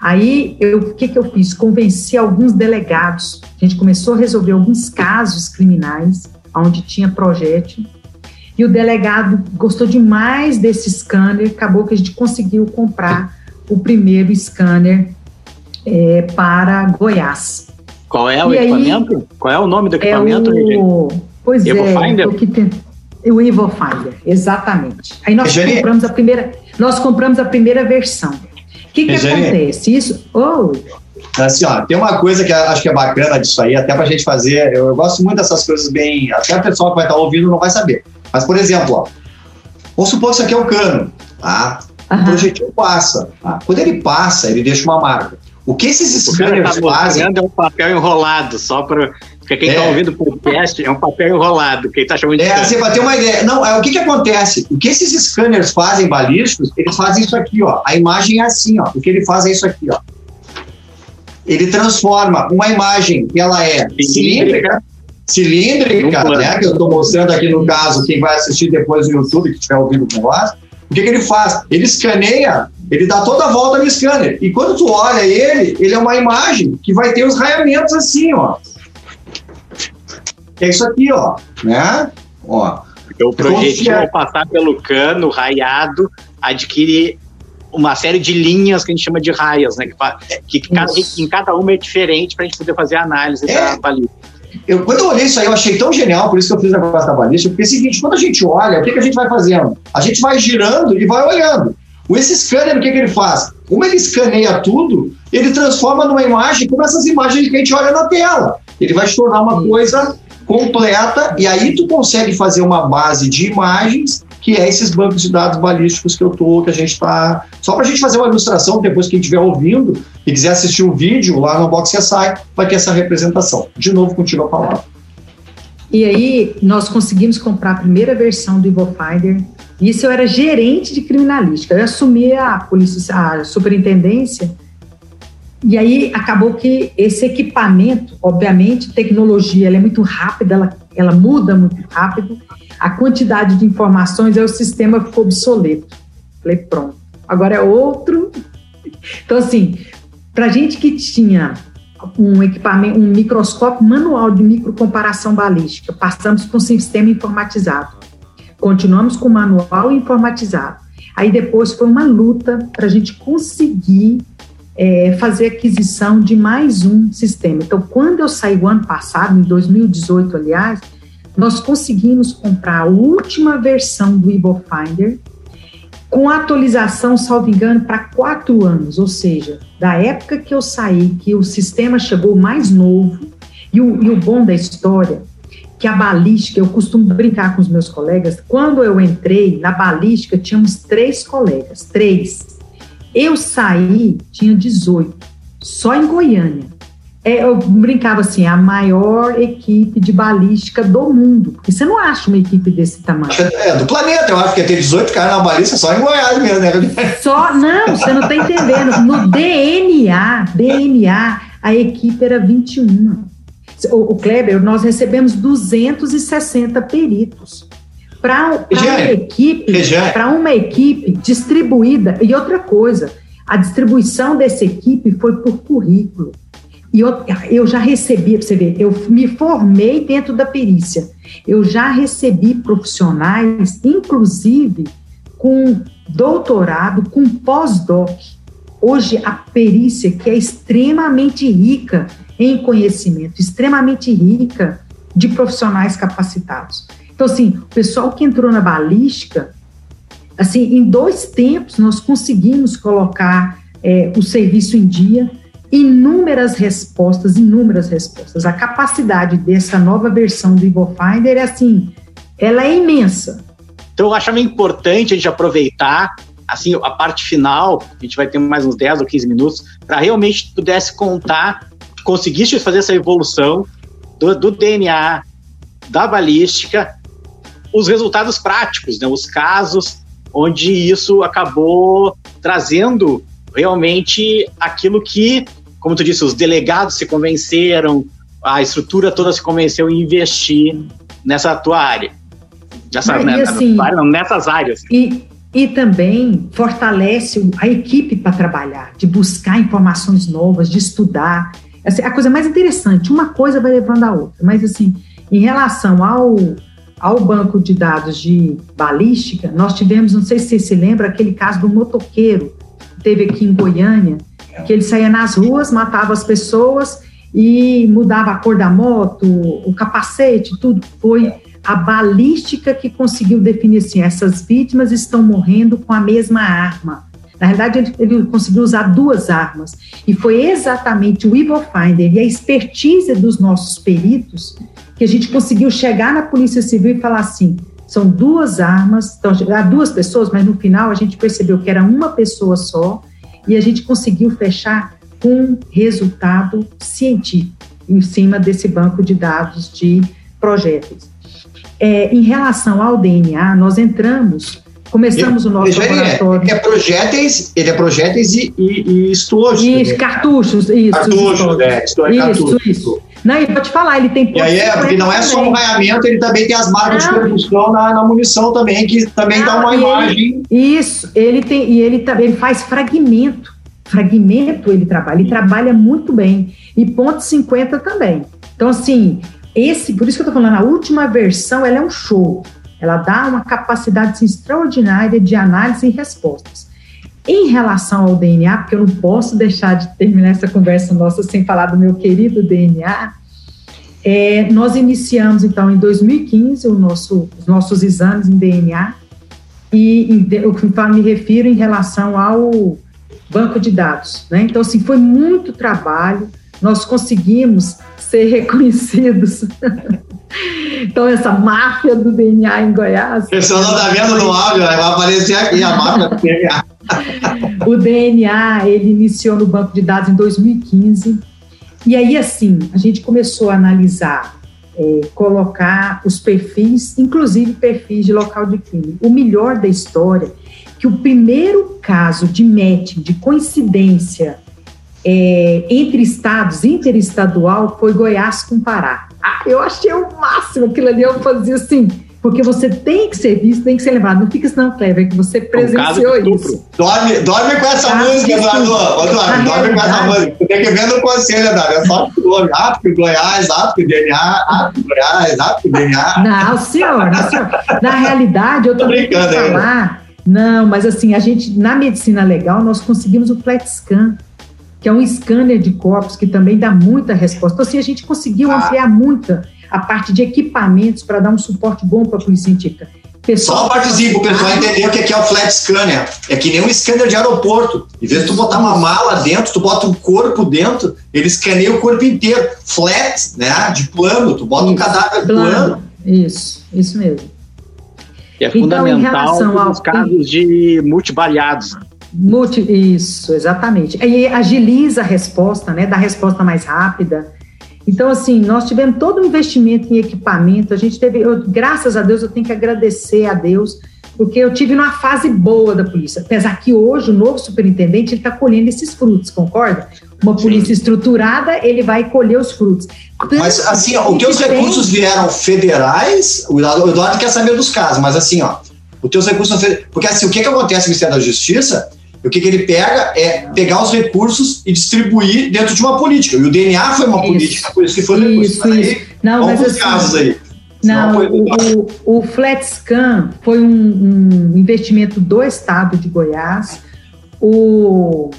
Aí, o que, que eu fiz? Convenci alguns delegados. A gente começou a resolver alguns casos criminais, onde tinha projétil. E o delegado gostou demais desse scanner, acabou que a gente conseguiu comprar o primeiro scanner é, para Goiás. Qual é o E aí- equipamento? Qual é o nome do É equipamento, Regina? o... Pois Evo é, Finder? o que tem... O Evo Finder, exatamente. Aí nós Rejane? compramos a primeira, nós compramos a primeira versão. O que, que acontece? Isso, oh, Assim, ó, tem uma coisa que eu acho que é bacana disso aí, até pra gente fazer. Eu, eu gosto muito dessas coisas bem. Até o pessoal que vai estar ouvindo não vai saber. Mas, por exemplo, ó, vamos supor que isso aqui é o cano, tá? O aham. projetil passa. tá? Quando ele passa, ele deixa uma marca. O que esses O scanners tá fazem? é um papel enrolado, só para. Porque quem está É. ouvindo o podcast é um papel enrolado, quem está chamando de É, você vai ter uma ideia. Não, é, o que, que acontece? O que esses scanners fazem balísticos, eles fazem isso aqui, ó. A imagem é assim, ó. O que ele faz é isso aqui, ó. Ele transforma uma imagem que ela é cilíndrica, cilíndrica, né? Que eu estou mostrando aqui no caso, quem vai assistir depois no YouTube, que estiver ouvindo o negócio. O que, que ele faz? Ele escaneia, ele dá toda a volta no scanner. E quando tu olha ele, ele é uma imagem que vai ter os raiamentos assim, ó. É isso aqui, ó, né? Ó. Porque o projetil, ao passar pelo cano raiado, adquire uma série de linhas que a gente chama de raias, né? Que, que cada, em cada uma é diferente para a gente poder fazer a análise é. da balística. Eu, quando eu olhei isso aí, eu achei tão genial, por isso que eu fiz a negócio da balística, porque é o seguinte, quando a gente olha, o que, que a gente vai fazendo? A gente vai girando e vai olhando. Esse scanner, o que, que ele faz? Como ele escaneia tudo, ele transforma numa imagem como essas imagens que a gente olha na tela. Ele vai se tornar uma coisa completa e aí tu consegue fazer uma base de imagens que é esses bancos de dados balísticos que eu tô, que a gente está. Só para a gente fazer uma ilustração, depois que quem estiver ouvindo e quiser assistir o vídeo lá no Box CSI, vai ter essa representação. De novo, contigo a palavra. E aí, nós conseguimos comprar a primeira versão do Finder. Isso eu era gerente de criminalística. Eu assumi a polícia, a superintendência. E aí acabou que esse equipamento, obviamente, tecnologia, ela é muito rápida, ela, ela muda muito rápido a quantidade de informações, aí o sistema ficou obsoleto. Falei, pronto, agora é outro. Então, assim, para gente que tinha um equipamento, um microscópio manual de microcomparação balística, passamos com o sistema informatizado. Continuamos com o manual informatizado. Aí depois foi uma luta para a gente conseguir é, fazer aquisição de mais um sistema. Então, quando eu saí o ano passado, em 2018, aliás, nós conseguimos comprar a última versão do Evil Finder com atualização, salvo engano, para quatro anos, ou seja, da época que eu saí, que o sistema chegou mais novo, e o, e o bom da história, que a balística, eu costumo brincar com os meus colegas, quando eu entrei na balística, tínhamos três colegas, três. Eu saí, tinha 18, só em Goiânia. É, eu brincava assim, a maior equipe de balística do mundo. Porque você não acha uma equipe desse tamanho. É, do planeta, eu acho que ia ter 18 caras na balística só em Goiás mesmo, né? Só, não, você não está entendendo. No DNA, DNA, a equipe era 21. O, o Kleber, nós recebemos 260 peritos para uma equipe, para uma equipe distribuída. E outra coisa, a distribuição dessa equipe foi por currículo. E eu, eu já recebi, você ver, eu me formei dentro da perícia. Eu já recebi profissionais, inclusive com doutorado, com pós-doc. Hoje, a perícia, que é extremamente rica em conhecimento, extremamente rica de profissionais capacitados. Então, assim, o pessoal que entrou na balística, assim, em dois tempos nós conseguimos colocar é, o serviço em dia, inúmeras respostas, inúmeras respostas. A capacidade dessa nova versão do Evil Finder é assim, ela é imensa. Então eu acho meio importante a gente aproveitar assim a parte final, a gente vai ter mais uns 10 ou 15 minutos, para realmente pudesse contar, conseguisse fazer essa evolução do, do DNA, da balística, os resultados práticos, né, os casos onde isso acabou trazendo realmente aquilo que como tu disse, os delegados se convenceram, a estrutura toda se convenceu em investir nessa tua área. Nessa, né, assim, área, não, nessas áreas. E, e também fortalece a equipe para trabalhar, de buscar informações novas, de estudar. Assim, a coisa mais interessante, uma coisa vai levando a outra, mas assim, em relação ao, ao banco de dados de balística, nós tivemos, não sei se você se lembra, aquele caso do motoqueiro que teve aqui em Goiânia, que ele saía nas ruas, matava as pessoas e mudava a cor da moto, o capacete, tudo. Foi a balística que conseguiu definir assim, essas vítimas estão morrendo com a mesma arma. Na realidade, ele, ele, conseguiu usar duas armas. E foi exatamente o Evil Finder e a expertise dos nossos peritos que a gente conseguiu chegar na Polícia Civil e falar assim: são duas armas, então, há duas pessoas, mas no final a gente percebeu que era uma pessoa só e a gente conseguiu fechar um resultado científico em cima desse banco de dados de projéteis. É, em relação ao DNA, nós entramos, começamos o nosso laboratório. Ele é, projéteis, ele é projéteis e, e, e estojos. Isso, cartuchos, isso. Cartuchos, né? Isso, isso. Não, e vou te falar, ele tem E aí é, porque não é só um raiamento, ele também tem as marcas de percussão na, na, munição também, que também dá uma imagem. Ele, isso, ele tem, e ele também faz fragmento. Fragmento ele trabalha, ele trabalha muito bem. E ponto 50 também. Então, assim, esse, por isso que eu tô falando, a última versão, ela é um show. ela dá uma capacidade assim, extraordinária de análise e respostas. Em relação ao DNA, porque eu não posso deixar de terminar essa conversa nossa sem falar do meu querido DNA, é, nós iniciamos, então, em 2015, o nosso, os nossos exames em DNA, e eu me refiro em relação ao banco de dados. Né? Então, assim, foi muito trabalho, nós conseguimos ser reconhecidos. então, essa máfia do DNA em Goiás. O pessoal não está vendo no áudio, vai aparecer aqui a máfia do DNA. o DNA, ele iniciou no banco de dados em 2015. E aí, assim, a gente começou a analisar, é, colocar os perfis, inclusive perfis de local de crime. O melhor da história que o primeiro caso de match, de coincidência é, entre estados, interestadual, foi Goiás com Pará. Ah, eu achei o máximo aquilo ali, eu fazia assim, porque você tem que ser visto, tem que ser lembrado. Não fica assim, não, Clever, que você presenciou um isso. Dorme, dorme com essa caso música, Eduardo. Eduardo, dorme com essa música. Você tem que ver no conselho, Eduardo. É só. Ah, porque Goiás, ah, porque DNA, ah, porque Goiás, ah, porque DNA. Não, senhor, não, senhor. Na realidade, eu tô brincando, falar... Não, mas assim, a gente, na medicina legal, nós conseguimos o flat scan, que é um scanner de corpos que também dá muita resposta. Então, assim, a gente conseguiu ah. ampliar muita a parte de equipamentos para dar um suporte bom para a polícia científica. Pessoal, Só uma partezinha para o pessoal entender o que é o flat scanner. É que nem um scanner de aeroporto. Em vez de tu botar uma mala dentro, tu bota um corpo dentro, ele escaneia o corpo inteiro. Flat, né? De plano, tu bota isso, um cadáver plano. plano. Isso, isso mesmo. Que é então, fundamental nos ao... casos de multivariados. Isso, exatamente. E agiliza a resposta, né? Dá resposta mais rápida. Então, assim, nós tivemos todo um investimento em equipamento. A gente teve, eu, graças a Deus, eu tenho que agradecer a Deus, porque eu tive numa fase boa da polícia. Apesar que hoje o novo superintendente está colhendo esses frutos, concorda? Uma polícia Sim. estruturada, ele vai colher os frutos. Tanto mas assim, ó, o teus recursos vieram federais, o Eduardo quer saber dos casos, mas assim, ó, os teus recursos porque assim, o que, que acontece no Ministério da Justiça? O que, que ele pega é pegar os recursos e distribuir dentro de uma política. E o DNA foi uma isso. política, por isso que foi isso, recurso. Isso. Aí, Não, mas assim, casos aí. Não, o, o, o FlatScan foi um, um investimento do estado de Goiás. O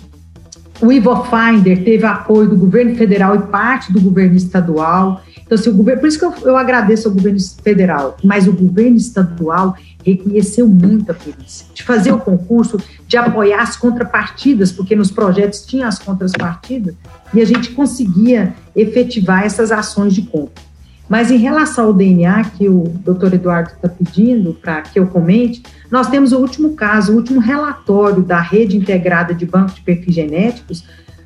o Ivofinder teve apoio do governo federal e parte do governo estadual. Então, assim, o governo, por isso que eu, eu agradeço ao governo federal, mas o governo estadual reconheceu muito a polícia, de fazer o concurso, de apoiar as contrapartidas, porque nos projetos tinha as contrapartidas, e a gente conseguia efetivar essas ações de compra. Mas em relação ao DNA, que o doutor Eduardo está pedindo para que eu comente, nós temos o último caso, o último relatório da rede integrada de banco de perfis genéticos.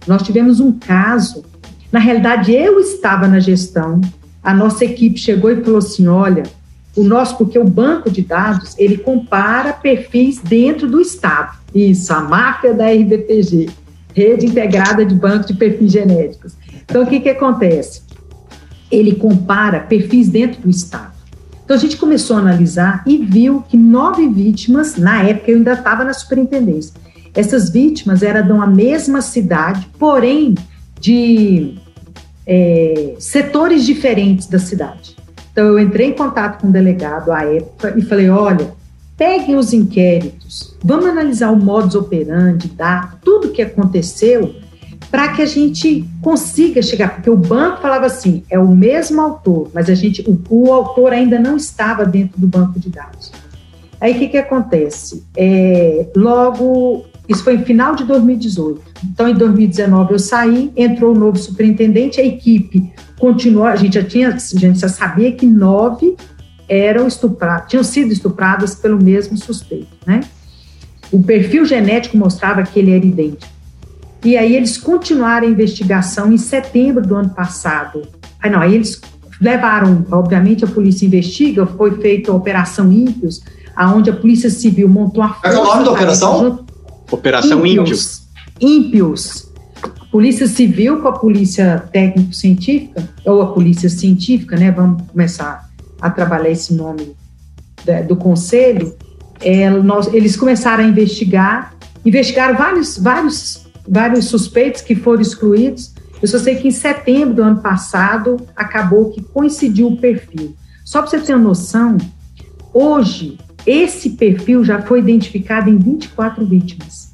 Nós tivemos um caso, na realidade eu estava na gestão, a nossa equipe chegou e falou assim: olha, o nosso, porque o banco de dados ele compara perfis dentro do Estado. Isso, a máfia da RBPG, Rede Integrada de Banco de Perfis Genéticos. Então, o que, que acontece? Ele compara perfis dentro do Estado. Então a gente começou a analisar e viu que nove vítimas, na época eu ainda estava na superintendência, essas vítimas eram de uma mesma cidade, porém de é, setores diferentes da cidade. Então eu entrei em contato com o delegado à época e falei: olha, peguem os inquéritos, vamos analisar o modus operandi, dar tudo o que aconteceu para que a gente consiga chegar, porque o banco falava assim, é o mesmo autor, mas a gente, o, o autor ainda não estava dentro do banco de dados. Aí o que, que acontece? É, logo, isso foi em final de 2018. Então, em 2019 eu saí, entrou o novo superintendente, a equipe continuou, a gente já tinha, a gente já sabia que nove eram estuprados, tinham sido estupradas pelo mesmo suspeito, né? O perfil genético mostrava que ele era idêntico. E aí eles continuaram a investigação em setembro do ano passado. Aí não, aí eles levaram, obviamente a polícia investiga, foi feita a Operação Ímpios, aonde a Polícia Civil montou a força... Qual é o nome da operação? Operação Ímpios. Ímpios. Polícia Civil com a Polícia Técnico-Científica, ou a Polícia Científica, né, vamos começar a trabalhar esse nome do Conselho, é, nós, eles começaram a investigar, investigaram vários, vários vários suspeitos que foram excluídos. Eu só sei que em setembro do ano passado acabou que coincidiu o perfil. Só para você ter uma noção, Hoje, esse perfil já foi identificado em 24 vítimas.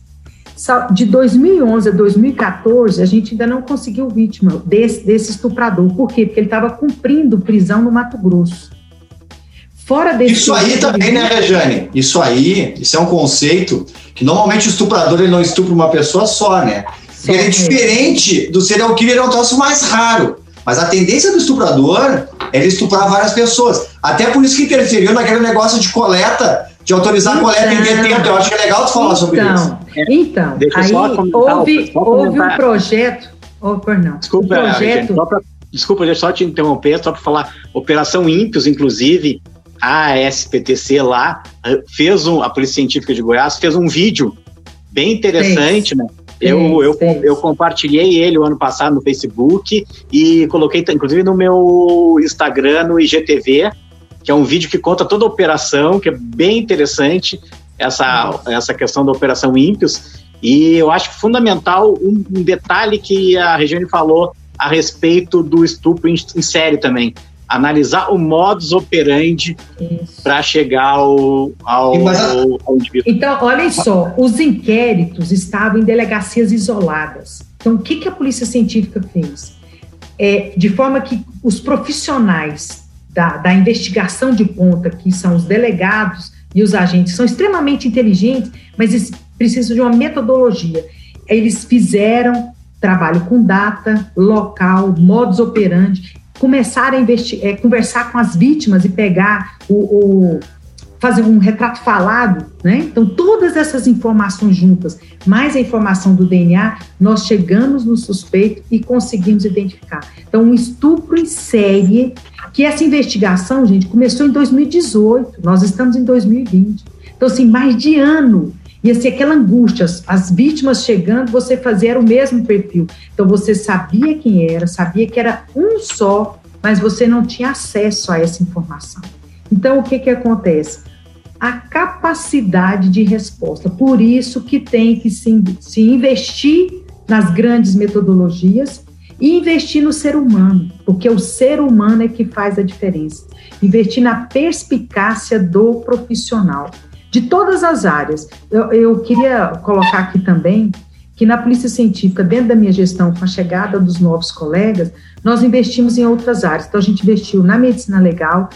De 2011 a 2014, a gente ainda não conseguiu vítima desse, desse estuprador. Por quê? Porque ele estava cumprindo prisão no Mato Grosso. Fora desse isso aí também, né, Rejane? Isso aí, isso é um conceito que normalmente o estuprador ele não estupra uma pessoa só, né? Só ele é diferente do serial killer, é um troço mais raro. Mas a tendência do estuprador é ele estuprar várias pessoas. Até por isso que interferiu naquele negócio de coleta, de autorizar então, a coleta em detento. Eu acho que é legal tu falar então, sobre isso. Então, Deixa aí houve, houve um projeto. Oh, não. Desculpa, um projeto... só pra, desculpa, deixa eu só te interromper, só para falar. Operação Ímpios, inclusive, a SPTC lá fez um, a Polícia Científica de Goiás fez um vídeo bem interessante, né? Eu, eu, eu compartilhei ele o ano passado no Facebook e coloquei, inclusive, no meu Instagram, no IGTV, que é um vídeo que conta toda a operação, que é bem interessante, essa, essa questão da Operação Ímpios. E eu acho fundamental um, um detalhe que a Regiane falou a respeito do estupro em, em série também analisar o modus operandi para chegar ao, ao, ao, indivíduo. Então, olhem só, os inquéritos estavam em delegacias isoladas. Então, o que, que a polícia científica fez? É, de forma que os profissionais da, da investigação de ponta, que são os delegados e os agentes, são extremamente inteligentes, mas eles precisam de uma metodologia. Eles fizeram trabalho com data, local, modus operandi, começar a investir, é, conversar com as vítimas e pegar o, o, fazer um retrato falado, né? Então todas essas informações juntas, mais a informação do DNA, nós chegamos no suspeito e conseguimos identificar. Então um estupro em série, que essa investigação, gente, começou em 2018, nós estamos em 2020. Então assim, mais de ano e assim, aquela angústia, as vítimas chegando, você fazia o mesmo perfil. Então você sabia quem era, sabia que era um só, mas você não tinha acesso a essa informação. Então o que que acontece? A capacidade de resposta. Por isso que tem que se, se investir nas grandes metodologias e investir no ser humano, porque o ser humano é que faz a diferença. Investir na perspicácia do profissional de todas as áreas. Eu, eu queria colocar aqui também que na Polícia Científica, dentro da minha gestão, com a chegada dos novos colegas, nós investimos em outras áreas. Então, a gente investiu na medicina legal,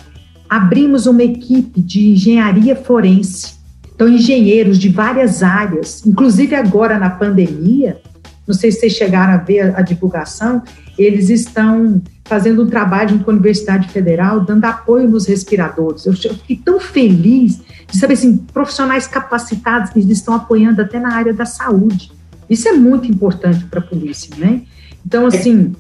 abrimos uma equipe de engenharia forense. Então, engenheiros de várias áreas, inclusive agora na pandemia, não sei se vocês chegaram a ver a, a divulgação, eles estão fazendo um trabalho junto com a Universidade Federal, dando apoio nos respiradores. Eu, fiquei tão feliz de saber assim, profissionais capacitados que estão apoiando até na área da saúde. Isso é muito importante para a polícia, né? Então, assim,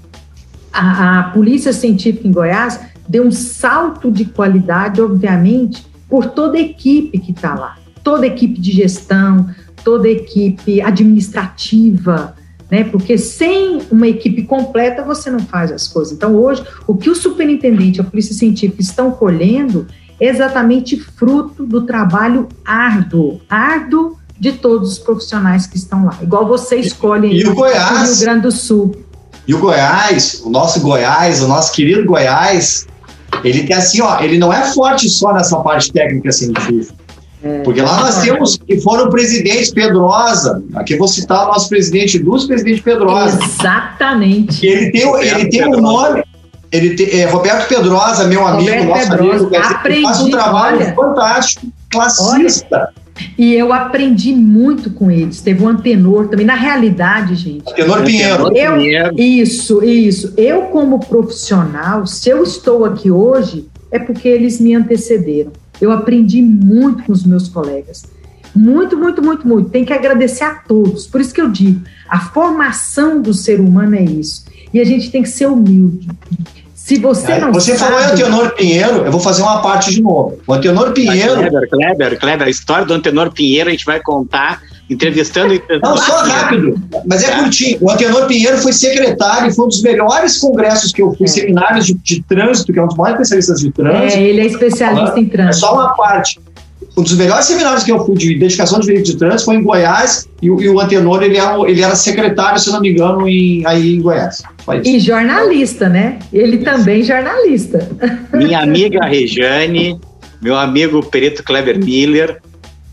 a, a polícia científica em Goiás deu um salto de qualidade, obviamente, por toda a equipe que está lá, toda a equipe de gestão, toda a equipe administrativa, né? Porque sem uma equipe completa você não faz as coisas. Então, hoje, o que o superintendente e a polícia científica estão colhendo é exatamente fruto do trabalho árduo, árduo de todos os profissionais que estão lá. Igual você escolhe e, e o Goiás, Rio Grande do Sul. E o Goiás, o nosso Goiás, o nosso querido Goiás, ele tem assim, ó, ele não é forte só nessa parte técnica científica. É, Porque lá nós temos que foram presidentes Pedrosa. Aqui eu vou citar o nosso presidente Lúcio, presidente Pedrosa. Exatamente. Ele tem, ele tem um nome. Ele tem, é, Roberto Pedrosa, meu amigo, Roberto nosso Pedrosa, amigo, aprendi, faz um trabalho olha, fantástico, classista. Olha, e eu aprendi muito com eles. Teve um antenor também. Na realidade, gente. Antenor Pinheiro. Eu, isso, isso. Eu, como profissional, se eu estou aqui hoje, é porque eles me antecederam. Eu aprendi muito com os meus colegas. Muito, muito, muito, muito. Tem que agradecer a todos. Por isso que eu digo, a formação do ser humano é isso. E a gente tem que ser humilde. Se você não Você sabe... falou em Antenor Pinheiro, eu vou fazer uma parte de novo. O Antenor Pinheiro... Kleber, Kleber, Kleber, a história do Antenor Pinheiro a gente vai contar entrevistando... Não, só rápido, mas é, é curtinho. O Antenor Pinheiro foi secretário, foi um dos melhores congressos que eu fui, é. seminários de, de, trânsito, que é um dos maiores especialistas de trânsito. É, ele é especialista em trânsito. É só uma parte. Um dos melhores seminários que eu fui de dedicação de veículos de trânsito foi em Goiás, e, e o Antenor, ele era, ele era secretário, se não me engano, em, aí em Goiás. E jornalista, né? Ele Isso. também jornalista. Minha amiga Rejane, meu amigo perito Kleber Miller.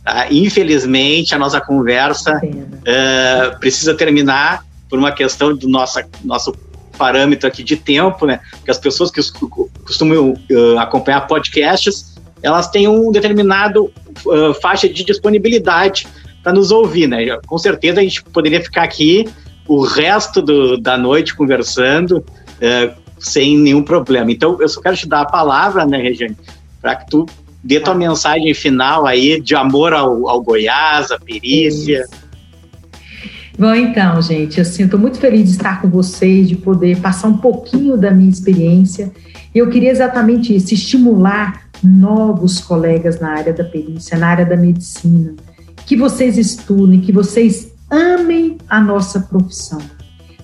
Tá? Infelizmente, a nossa conversa uh, precisa terminar por uma questão do nosso, nosso parâmetro aqui de tempo, né? Porque as pessoas que costumam uh, acompanhar podcasts, elas têm um determinado uh, faixa de disponibilidade para nos ouvir, né? Com certeza a gente poderia ficar aqui o resto do, da noite conversando uh, sem nenhum problema. Então, eu só quero te dar a palavra, né, Regiane, para que tu dê tua mensagem final aí de amor ao, ao Goiás, à perícia. Isso. Bom, então, gente, assim, eu estou muito feliz de estar com vocês, de poder passar um pouquinho da minha experiência. Eu queria exatamente isso, estimular novos colegas na área da perícia, na área da medicina, que vocês estudem, que vocês amem a nossa profissão.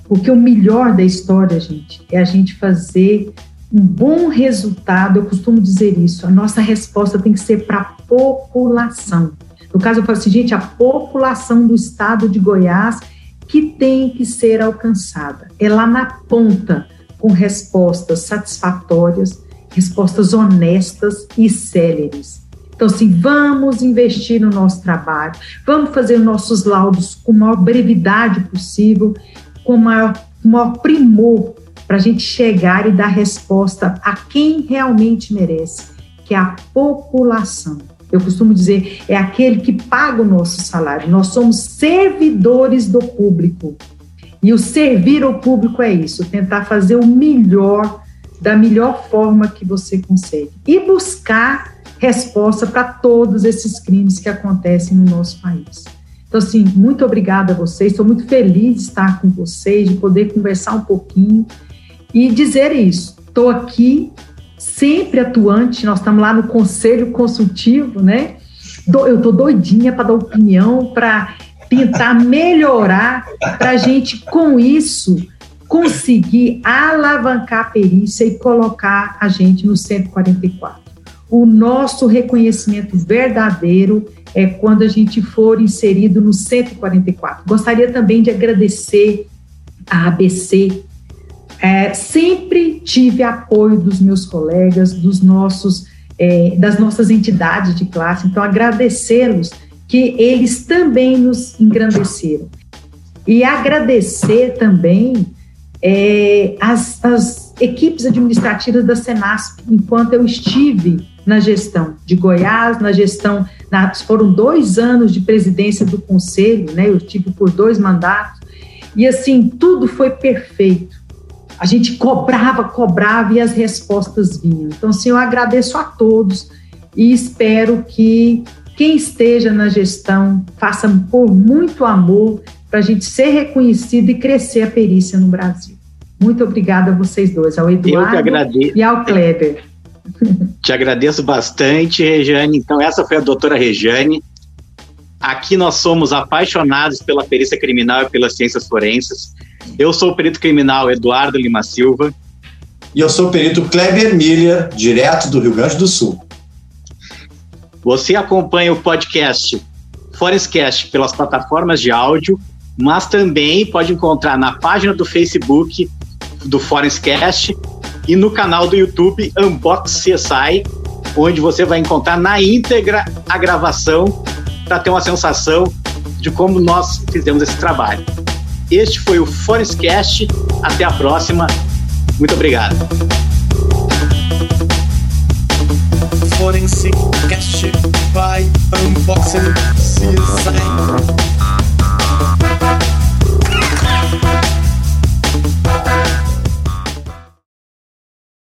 Porque o melhor da história, gente, é a gente fazer um bom resultado. Eu costumo dizer isso. A nossa resposta tem que ser para a população. No caso, eu falo assim, gente, a população do estado de Goiás que tem que ser alcançada. É lá na ponta, com respostas satisfatórias, respostas honestas e céleres. Então, assim, vamos investir no nosso trabalho, vamos fazer nossos laudos com a maior brevidade possível, com o maior, maior primor, para a gente chegar e dar resposta a quem realmente merece, que é a população. Eu costumo dizer, é aquele que paga o nosso salário. Nós somos servidores do público. E o servir ao público é isso, tentar fazer o melhor da melhor forma que você consegue e buscar resposta para todos esses crimes que acontecem no nosso país. Então, assim, muito obrigada a vocês, estou muito feliz de estar com vocês, de poder conversar um pouquinho e dizer isso. Estou aqui sempre atuante, nós estamos lá no conselho consultivo, né? Eu estou doidinha para dar opinião, para tentar melhorar, para a gente, com isso, conseguir alavancar a perícia e colocar a gente no 144 o nosso reconhecimento verdadeiro é quando a gente for inserido no 144. Gostaria também de agradecer a ABC. É, sempre tive apoio dos meus colegas, dos nossos, é, das nossas entidades de classe. Então, agradecê-los que eles também nos engrandeceram. E agradecer também é, as, as equipes administrativas da Senasp, enquanto eu estive na gestão de Goiás, na gestão, na, foram dois anos de presidência do conselho, né? Eu tive por dois mandatos e assim tudo foi perfeito. A gente cobrava, cobrava e as respostas vinham. Então, assim, eu agradeço a todos e espero que quem esteja na gestão faça por muito amor para a gente ser reconhecido e crescer a perícia no Brasil. Muito obrigada a vocês dois, ao Eduardo e ao Kleber. Te agradeço bastante, Rejane. Então, essa foi a doutora Rejane. Aqui nós somos apaixonados pela perícia criminal e pelas ciências forenses. Eu sou o perito criminal Eduardo Lima Silva. E eu sou o perito Kleber Miller, direto do Rio Grande do Sul. Você acompanha o podcast Forenscast pelas plataformas de áudio, mas também pode encontrar na página do Facebook do Forenscast e no canal do YouTube Unbox CSI, onde você vai encontrar na íntegra a gravação para ter uma sensação de como nós fizemos esse trabalho. Este foi o Forestcast. Até a próxima. Muito obrigado. By Unboxing CSI.